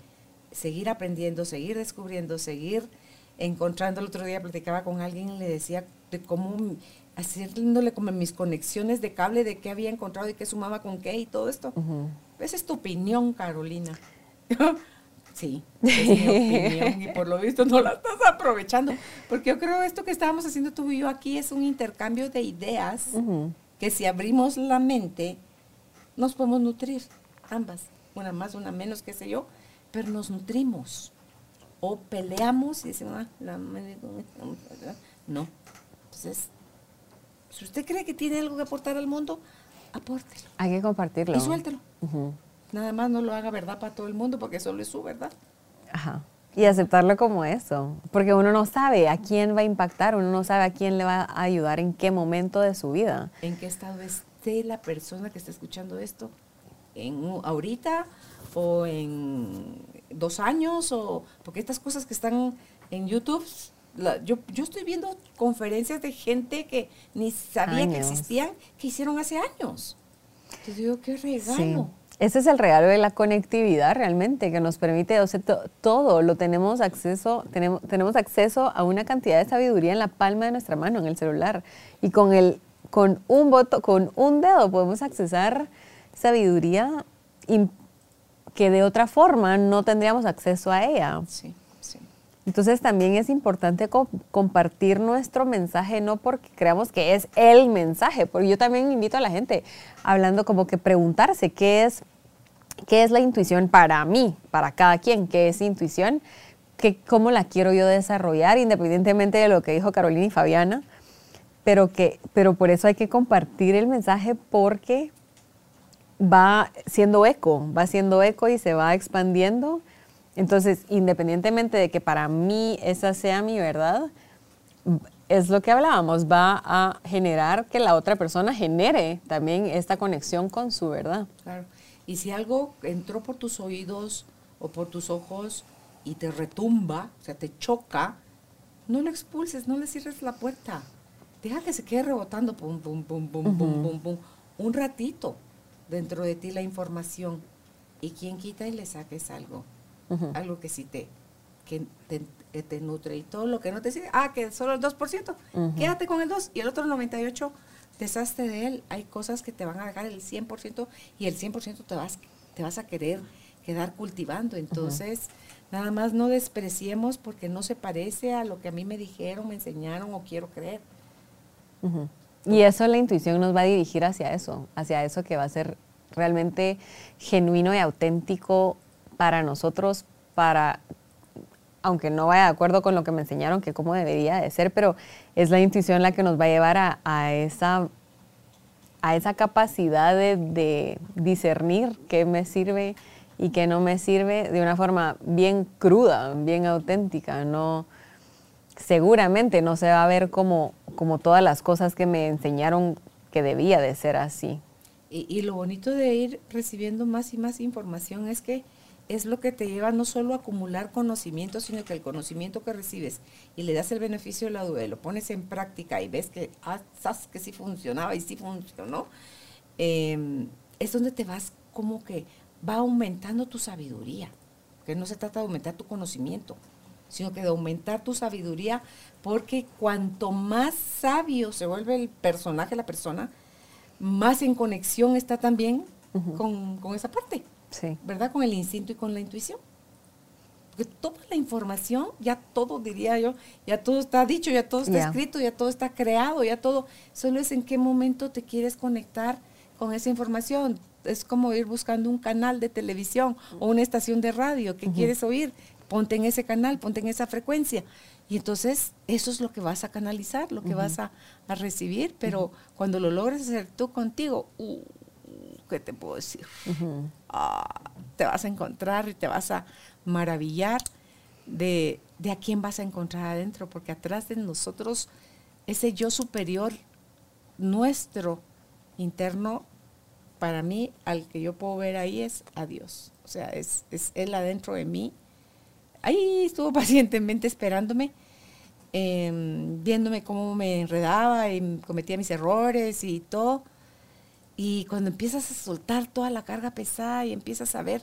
seguir aprendiendo, seguir descubriendo, seguir encontrando. El otro día platicaba con alguien y le decía de cómo haciéndole como mis conexiones de cable de qué había encontrado y qué sumaba con qué y todo esto. Esa es tu opinión, Carolina. sí, es mi opinión y por lo visto no la estás aprovechando. Porque yo creo esto que estábamos haciendo tú y yo aquí es un intercambio de ideas que si abrimos la mente nos podemos nutrir, ambas, una más, una menos, qué sé yo, pero nos nutrimos. O peleamos y decimos, ah, la no. Entonces, si usted cree que tiene algo que aportar al mundo, apórtelo. Hay que compartirlo. Y suéltelo. Nada más no lo haga verdad para todo el mundo porque solo es su verdad. Ajá. Y aceptarlo como eso, porque uno no sabe a quién va a impactar, uno no sabe a quién le va a ayudar en qué momento de su vida. ¿En qué estado esté la persona que está escuchando esto? ¿En ahorita o en dos años? o Porque estas cosas que están en YouTube, yo, yo estoy viendo conferencias de gente que ni sabía que existían, que hicieron hace años. Te digo, qué regalo. Ese es el regalo de la conectividad realmente, que nos permite, o sea, todo lo tenemos acceso, tenemos, tenemos acceso a una cantidad de sabiduría en la palma de nuestra mano, en el celular. Y con, el, con, un, voto, con un dedo podemos accesar sabiduría que de otra forma no tendríamos acceso a ella. Sí. Entonces también es importante compartir nuestro mensaje, no porque creamos que es el mensaje, porque yo también invito a la gente hablando como que preguntarse qué es ¿Qué es la intuición para mí, para cada quien? ¿Qué es intuición? ¿Qué, ¿Cómo la quiero yo desarrollar, independientemente de lo que dijo Carolina y Fabiana? Pero, que, pero por eso hay que compartir el mensaje porque va siendo eco, va siendo eco y se va expandiendo. Entonces, independientemente de que para mí esa sea mi verdad, es lo que hablábamos, va a generar que la otra persona genere también esta conexión con su verdad. Claro. Y si algo entró por tus oídos o por tus ojos y te retumba, o sea, te choca, no lo expulses, no le cierres la puerta. Deja que se quede rebotando, pum, pum, pum, pum, pum, pum, pum, un ratito dentro de ti la información. Y quien quita y le saques algo, algo que sí te, que te, te, nutre. Y todo lo que no te sirve, ah, que solo el 2%, quédate con el 2 y el otro 98% deshazte de él. Hay cosas que te van a dejar el 100% y el 100% te vas, te vas a querer quedar cultivando. Entonces, nada más no despreciemos porque no se parece a lo que a mí me dijeron, me enseñaron o quiero creer. Y eso la intuición nos va a dirigir hacia eso, hacia eso que va a ser realmente genuino y auténtico para nosotros, para aunque no vaya de acuerdo con lo que me enseñaron, que cómo debería de ser, pero es la intuición la que nos va a llevar a, esa, a esa capacidad de, discernir qué me sirve y qué no me sirve de una forma bien cruda, bien auténtica. No, seguramente no se va a ver como, como todas las cosas que me enseñaron que debía de ser así. Y, y lo bonito de ir recibiendo más y más información es que es lo que te lleva no solo a acumular conocimiento, sino que el conocimiento que recibes y le das el beneficio de la duda, lo pones en práctica y ves que, ah, sabes que sí funcionaba y sí funcionó, em, es donde te vas como que va aumentando tu sabiduría, que no se trata de aumentar tu conocimiento, sino que de aumentar tu sabiduría, porque cuanto más sabio se vuelve el personaje, la persona, más en conexión está también con, con esa parte. ¿Verdad? Con el instinto y con la intuición. Porque toda la información, ya todo, diría yo, ya todo está dicho, ya todo está escrito, ya todo está creado, ya todo. Solo es en qué momento te quieres conectar con esa información. Es como ir buscando un canal de televisión o una estación de radio que quieres oír. Ponte en ese canal, ponte en esa frecuencia. Y entonces eso es lo que vas a canalizar, lo que vas a, recibir, pero cuando lo logres hacer tú contigo, uh, ¿qué te puedo decir? Ah, te vas a encontrar y te vas a maravillar de, a quién vas a encontrar adentro, porque atrás de nosotros, ese yo superior nuestro interno, para mí, al que yo puedo ver ahí es a Dios. O sea, es, es Él adentro de mí. Ahí estuvo pacientemente esperándome, em, viéndome cómo me enredaba y cometía mis errores y todo. Y cuando empiezas a soltar toda la carga pesada y empiezas a ver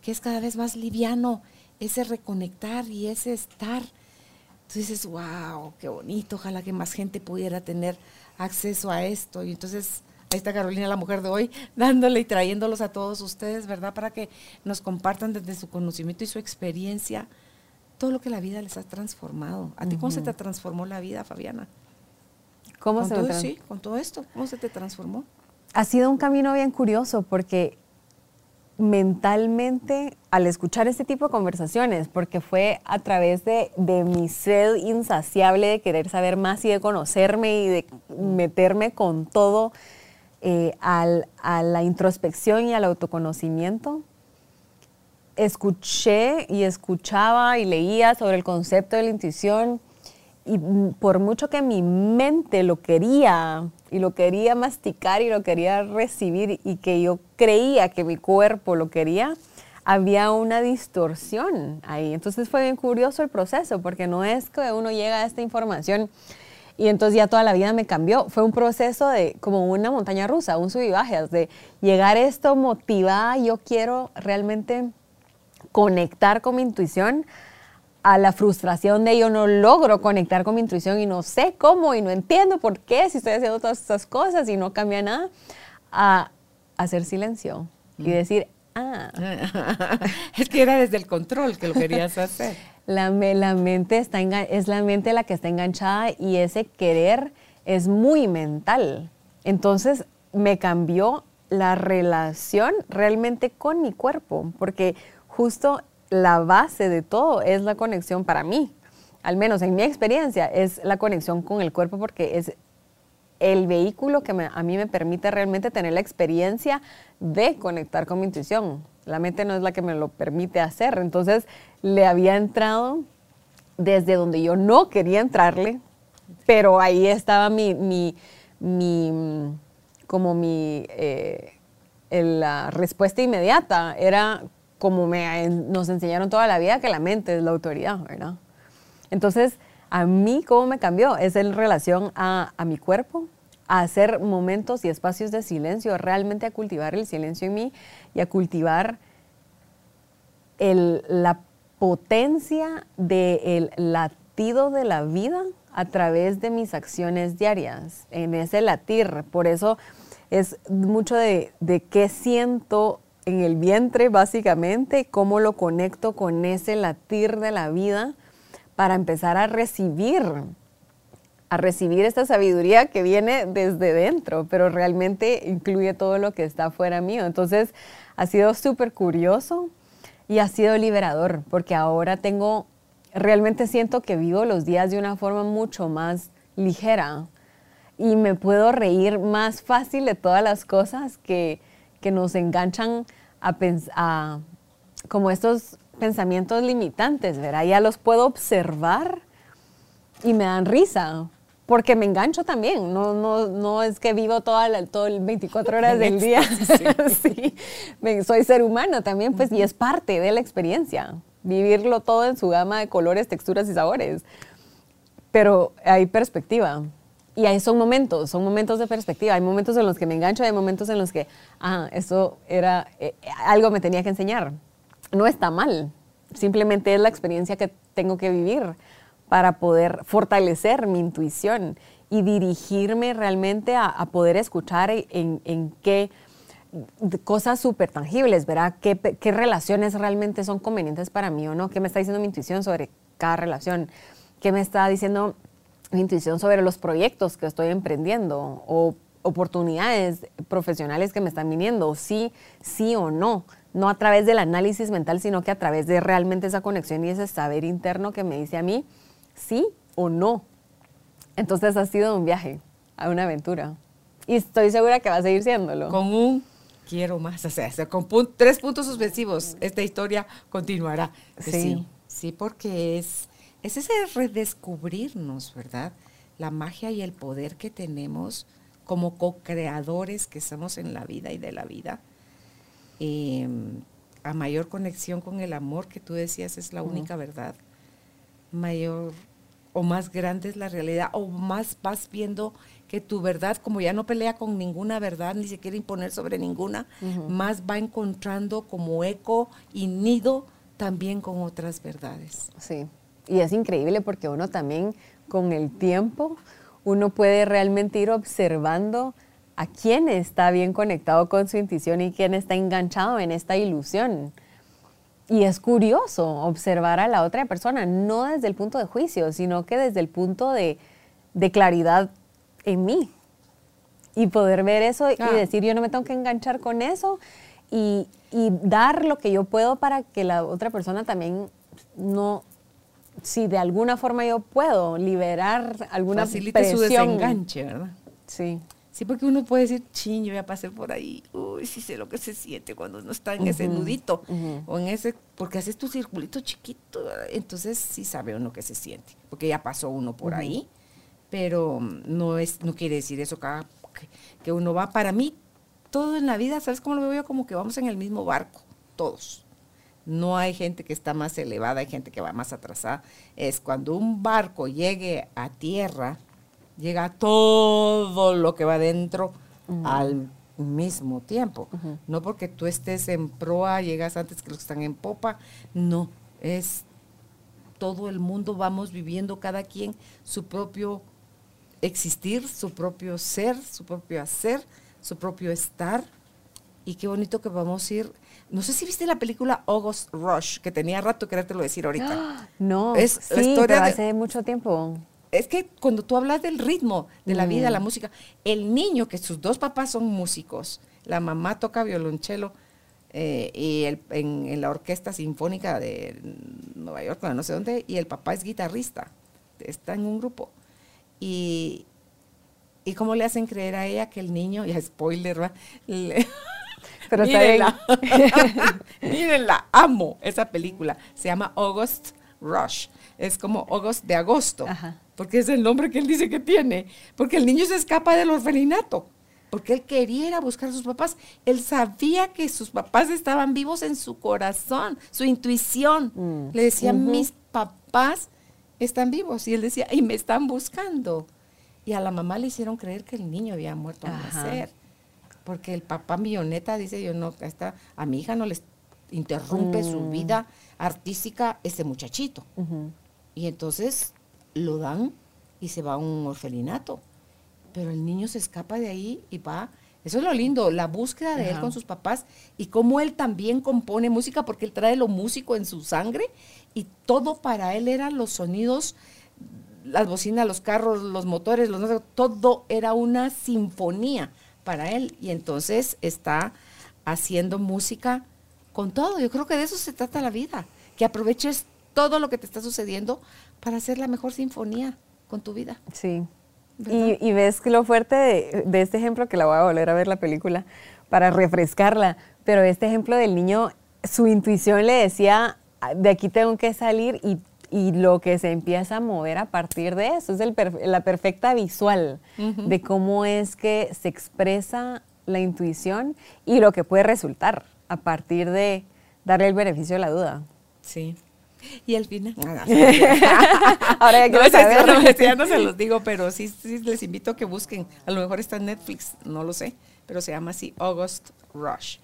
que es cada vez más liviano ese reconectar y ese estar, tú dices, wow, qué bonito, ojalá que más gente pudiera tener acceso a esto. Y entonces ahí está Carolina, la mujer de hoy, dándole y trayéndolos a todos ustedes, ¿verdad? Para que nos compartan desde su conocimiento y su experiencia todo lo que la vida les ha transformado. ¿A ti cómo se te transformó la vida, Fabiana? ¿Cómo se todo, Sí, con todo esto, ¿cómo se te transformó? Ha sido un camino bien curioso porque mentalmente al escuchar este tipo de conversaciones, porque fue a través de, mi sed insaciable de querer saber más y de conocerme y de meterme con todo eh, a la introspección y al autoconocimiento, escuché y escuchaba y leía sobre el concepto de la intuición y por mucho que mi mente lo quería y lo quería masticar y lo quería recibir y que yo creía que mi cuerpo lo quería, había una distorsión ahí. Entonces fue bien curioso el proceso porque no es que uno llega a esta información y entonces ya toda la vida me cambió. Fue un proceso de como una montaña rusa, un sub de llegar esto motivada, yo quiero realmente conectar con mi intuición, a la frustración de yo no logro conectar con mi intuición y no sé cómo y no entiendo por qué si estoy haciendo todas estas cosas y no cambia nada, a hacer silencio y mm. decir, ah. es que era desde el control que lo querías hacer. La, la mente está es la mente la que está enganchada y ese querer es muy mental. Entonces me cambió la relación realmente con mi cuerpo, porque justo la base de todo es la conexión para mí, al menos en mi experiencia, es la conexión con el cuerpo porque es el vehículo que a mí me permite realmente tener la experiencia de conectar con mi intuición. La mente no es la que me lo permite hacer. Entonces le había entrado desde donde yo no quería entrarle, pero ahí estaba mi, mi, como mi, eh, la respuesta inmediata. Era como me, nos enseñaron toda la vida que la mente es la autoridad, ¿verdad? Entonces, a mí, ¿cómo me cambió? Es en relación a, mi cuerpo, a hacer momentos y espacios de silencio, realmente a cultivar el silencio en mí y a cultivar la potencia del latido de la vida a través de mis acciones diarias, en ese latir. Por eso es mucho de, de qué siento en el vientre, básicamente, cómo lo conecto con ese latir de la vida para empezar a recibir, a recibir esta sabiduría que viene desde dentro, pero realmente incluye todo lo que está fuera mío. Entonces, ha sido súper curioso y ha sido liberador, porque ahora tengo, realmente siento que vivo los días de una forma mucho más ligera y me puedo reír más fácil de todas las cosas que que nos enganchan a, a como estos pensamientos limitantes, ¿verdad? Ya los puedo observar y me dan risa, porque me engancho también, no, no, no es que vivo toda la, todo el 24 horas del día, sí. soy ser humano también, pues, y es parte de la experiencia, vivirlo todo en su gama de colores, texturas y sabores, pero hay perspectiva. Y ahí son momentos, son momentos de perspectiva. Hay momentos en los que me engancho, hay momentos en los que, ah, eso era, eh, algo me tenía que enseñar. No está mal, simplemente es la experiencia que tengo que vivir para poder fortalecer mi intuición y dirigirme realmente a, poder escuchar en, en qué cosas súper tangibles, ¿verdad? ¿Qué, ¿Qué relaciones realmente son convenientes para mí o no? ¿Qué me está diciendo mi intuición sobre cada relación? ¿Qué me está diciendo intuición sobre los proyectos que estoy emprendiendo o oportunidades profesionales que me están viniendo, sí, sí o no, no a través del análisis mental, sino que a través de realmente esa conexión y ese saber interno que me dice a mí, sí o no. Entonces ha sido un viaje, a una aventura. Y estoy segura que va a seguir siéndolo. Con un quiero más, o sea, con tres puntos suspensivos, esta historia continuará. sí, sí porque es es ese redescubrirnos, ¿verdad? La magia y el poder que tenemos como co-creadores que somos en la vida y de la vida. Em, a mayor conexión con el amor que tú decías es la única verdad. Mayor o más grande es la realidad o más vas viendo que tu verdad, como ya no pelea con ninguna verdad, ni se quiere imponer sobre ninguna, más va encontrando como eco y nido también con otras verdades. Sí, y es increíble porque uno también con el tiempo, uno puede realmente ir observando a quién está bien conectado con su intuición y quién está enganchado en esta ilusión. Y es curioso observar a la otra persona, no desde el punto de juicio, sino que desde el punto de, claridad en mí. Y poder ver eso y decir, yo no me tengo que enganchar con eso y, y dar lo que yo puedo para que la otra persona también no, si de alguna forma yo puedo liberar alguna Facilite su desenganche, ¿verdad? Sí. Sí, porque uno puede decir, ching, yo ya pasé por ahí. Uy, sí sé lo que se siente cuando uno está en ese nudito o en ese, porque haces tu circulito chiquito. Entonces sí sabe uno que se siente, porque ya pasó uno por ahí. Pero no, es, no quiere decir eso que, que uno va. Para mí, todo en la vida, ¿sabes cómo lo veo yo? Como que vamos en el mismo barco, todos. No hay gente que está más elevada, hay gente que va más atrasada. Es cuando un barco llegue a tierra, llega todo lo que va dentro al mismo tiempo. No porque tú estés en proa, llegas antes que los que están en popa, no, es todo el mundo, vamos viviendo cada quien su propio existir, su propio ser, su propio hacer, su propio estar. Y qué bonito que vamos a ir. No sé si viste la película August Rush, que tenía rato querértelo decir ahorita. No, es la historia hace mucho tiempo es que cuando tú hablas del ritmo de la vida, la mm. música, el niño, que sus dos papás son músicos, la mamá toca violonchelo eh, y en, la orquesta sinfónica de Nueva York, no sé dónde, y el papá es guitarrista, está en un grupo. Y, y cómo le hacen creer a ella que el niño, ya spoiler, ¿va? Pero mírenla, mírenla, amo esa película, se llama August Rush, es como August de agosto. Ajá porque es el nombre que él dice que tiene, porque el niño se escapa del orfelinato, porque él quería ir a buscar a sus papás. Él sabía que sus papás estaban vivos en su corazón, su intuición. Mm. Le decía, mis papás están vivos. Y él decía, y me están buscando. Y a la mamá le hicieron creer que el niño había muerto al nacer. Porque el papá milloneta dice, yo no, está, a mi hija no les interrumpe su mm. vida artística ese muchachito. Y entonces lo dan y se va a un orfelinato. Pero el niño se escapa de ahí y va. Eso es lo lindo, la búsqueda de él con sus papás y cómo él también compone música, porque él trae lo músico en su sangre y todo para él eran los sonidos, las bocinas, los carros, los motores, los, todo era una sinfonía para él. Y entonces está haciendo música con todo. Yo creo que de eso se trata la vida, que aproveches todo lo que te está sucediendo para hacer la mejor sinfonía con tu vida. Sí. Y, ves lo fuerte de, este ejemplo, que la voy a volver a ver la película para refrescarla, pero este ejemplo del niño, su intuición le decía, de aquí tengo que salir y, lo que se empieza a mover a partir de eso, es el la perfecta visual de cómo es que se expresa la intuición y lo que puede resultar a partir de darle el beneficio de la duda. Sí. Y al final. Ahora ya quiero saber. ya no se los digo, pero sí, sí les invito a que busquen. A lo mejor está en Netflix, no lo sé, pero se llama así August Rush.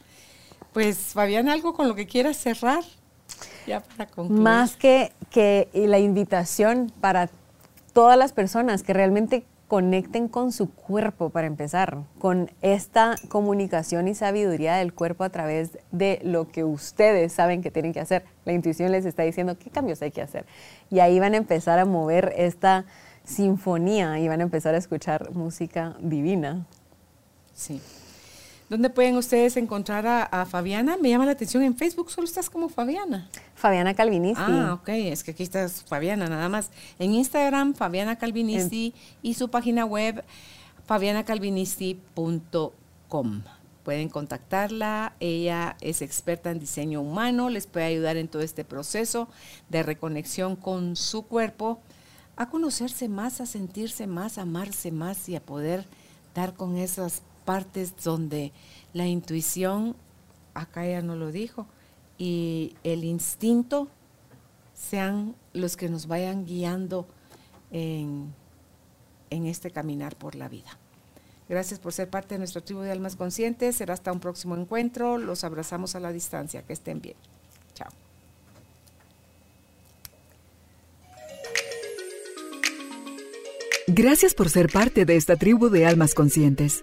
Pues, Fabián, algo con lo que quieras cerrar. Ya para concluir. Más que, que la invitación para todas las personas que realmente conecten con su cuerpo para empezar, con esta comunicación y sabiduría del cuerpo a través de lo que ustedes saben que tienen que hacer. La intuición les está diciendo qué cambios hay que hacer. Y ahí van a empezar a mover esta sinfonía y van a empezar a escuchar música divina. Sí. ¿Dónde pueden ustedes encontrar a, Fabiana? Me llama la atención en Facebook, solo estás como Fabiana. Fabiana Calvinisti. Ah, ok, es que aquí estás Fabiana nada más. En Instagram, Fabiana Calvinisti y su página web, fabianacalvinisti.com. Pueden contactarla, ella es experta en diseño humano, les puede ayudar en todo este proceso de reconexión con su cuerpo, a conocerse más, a sentirse más, a amarse más y a poder dar con esas partes donde la intuición, acá ya no lo dijo, y el instinto sean los que nos vayan guiando en, en este caminar por la vida. Gracias por ser parte de nuestro tribu de almas conscientes. Será hasta un próximo encuentro. Los abrazamos a la distancia. Que estén bien. Chao. Gracias por ser parte de esta tribu de almas conscientes.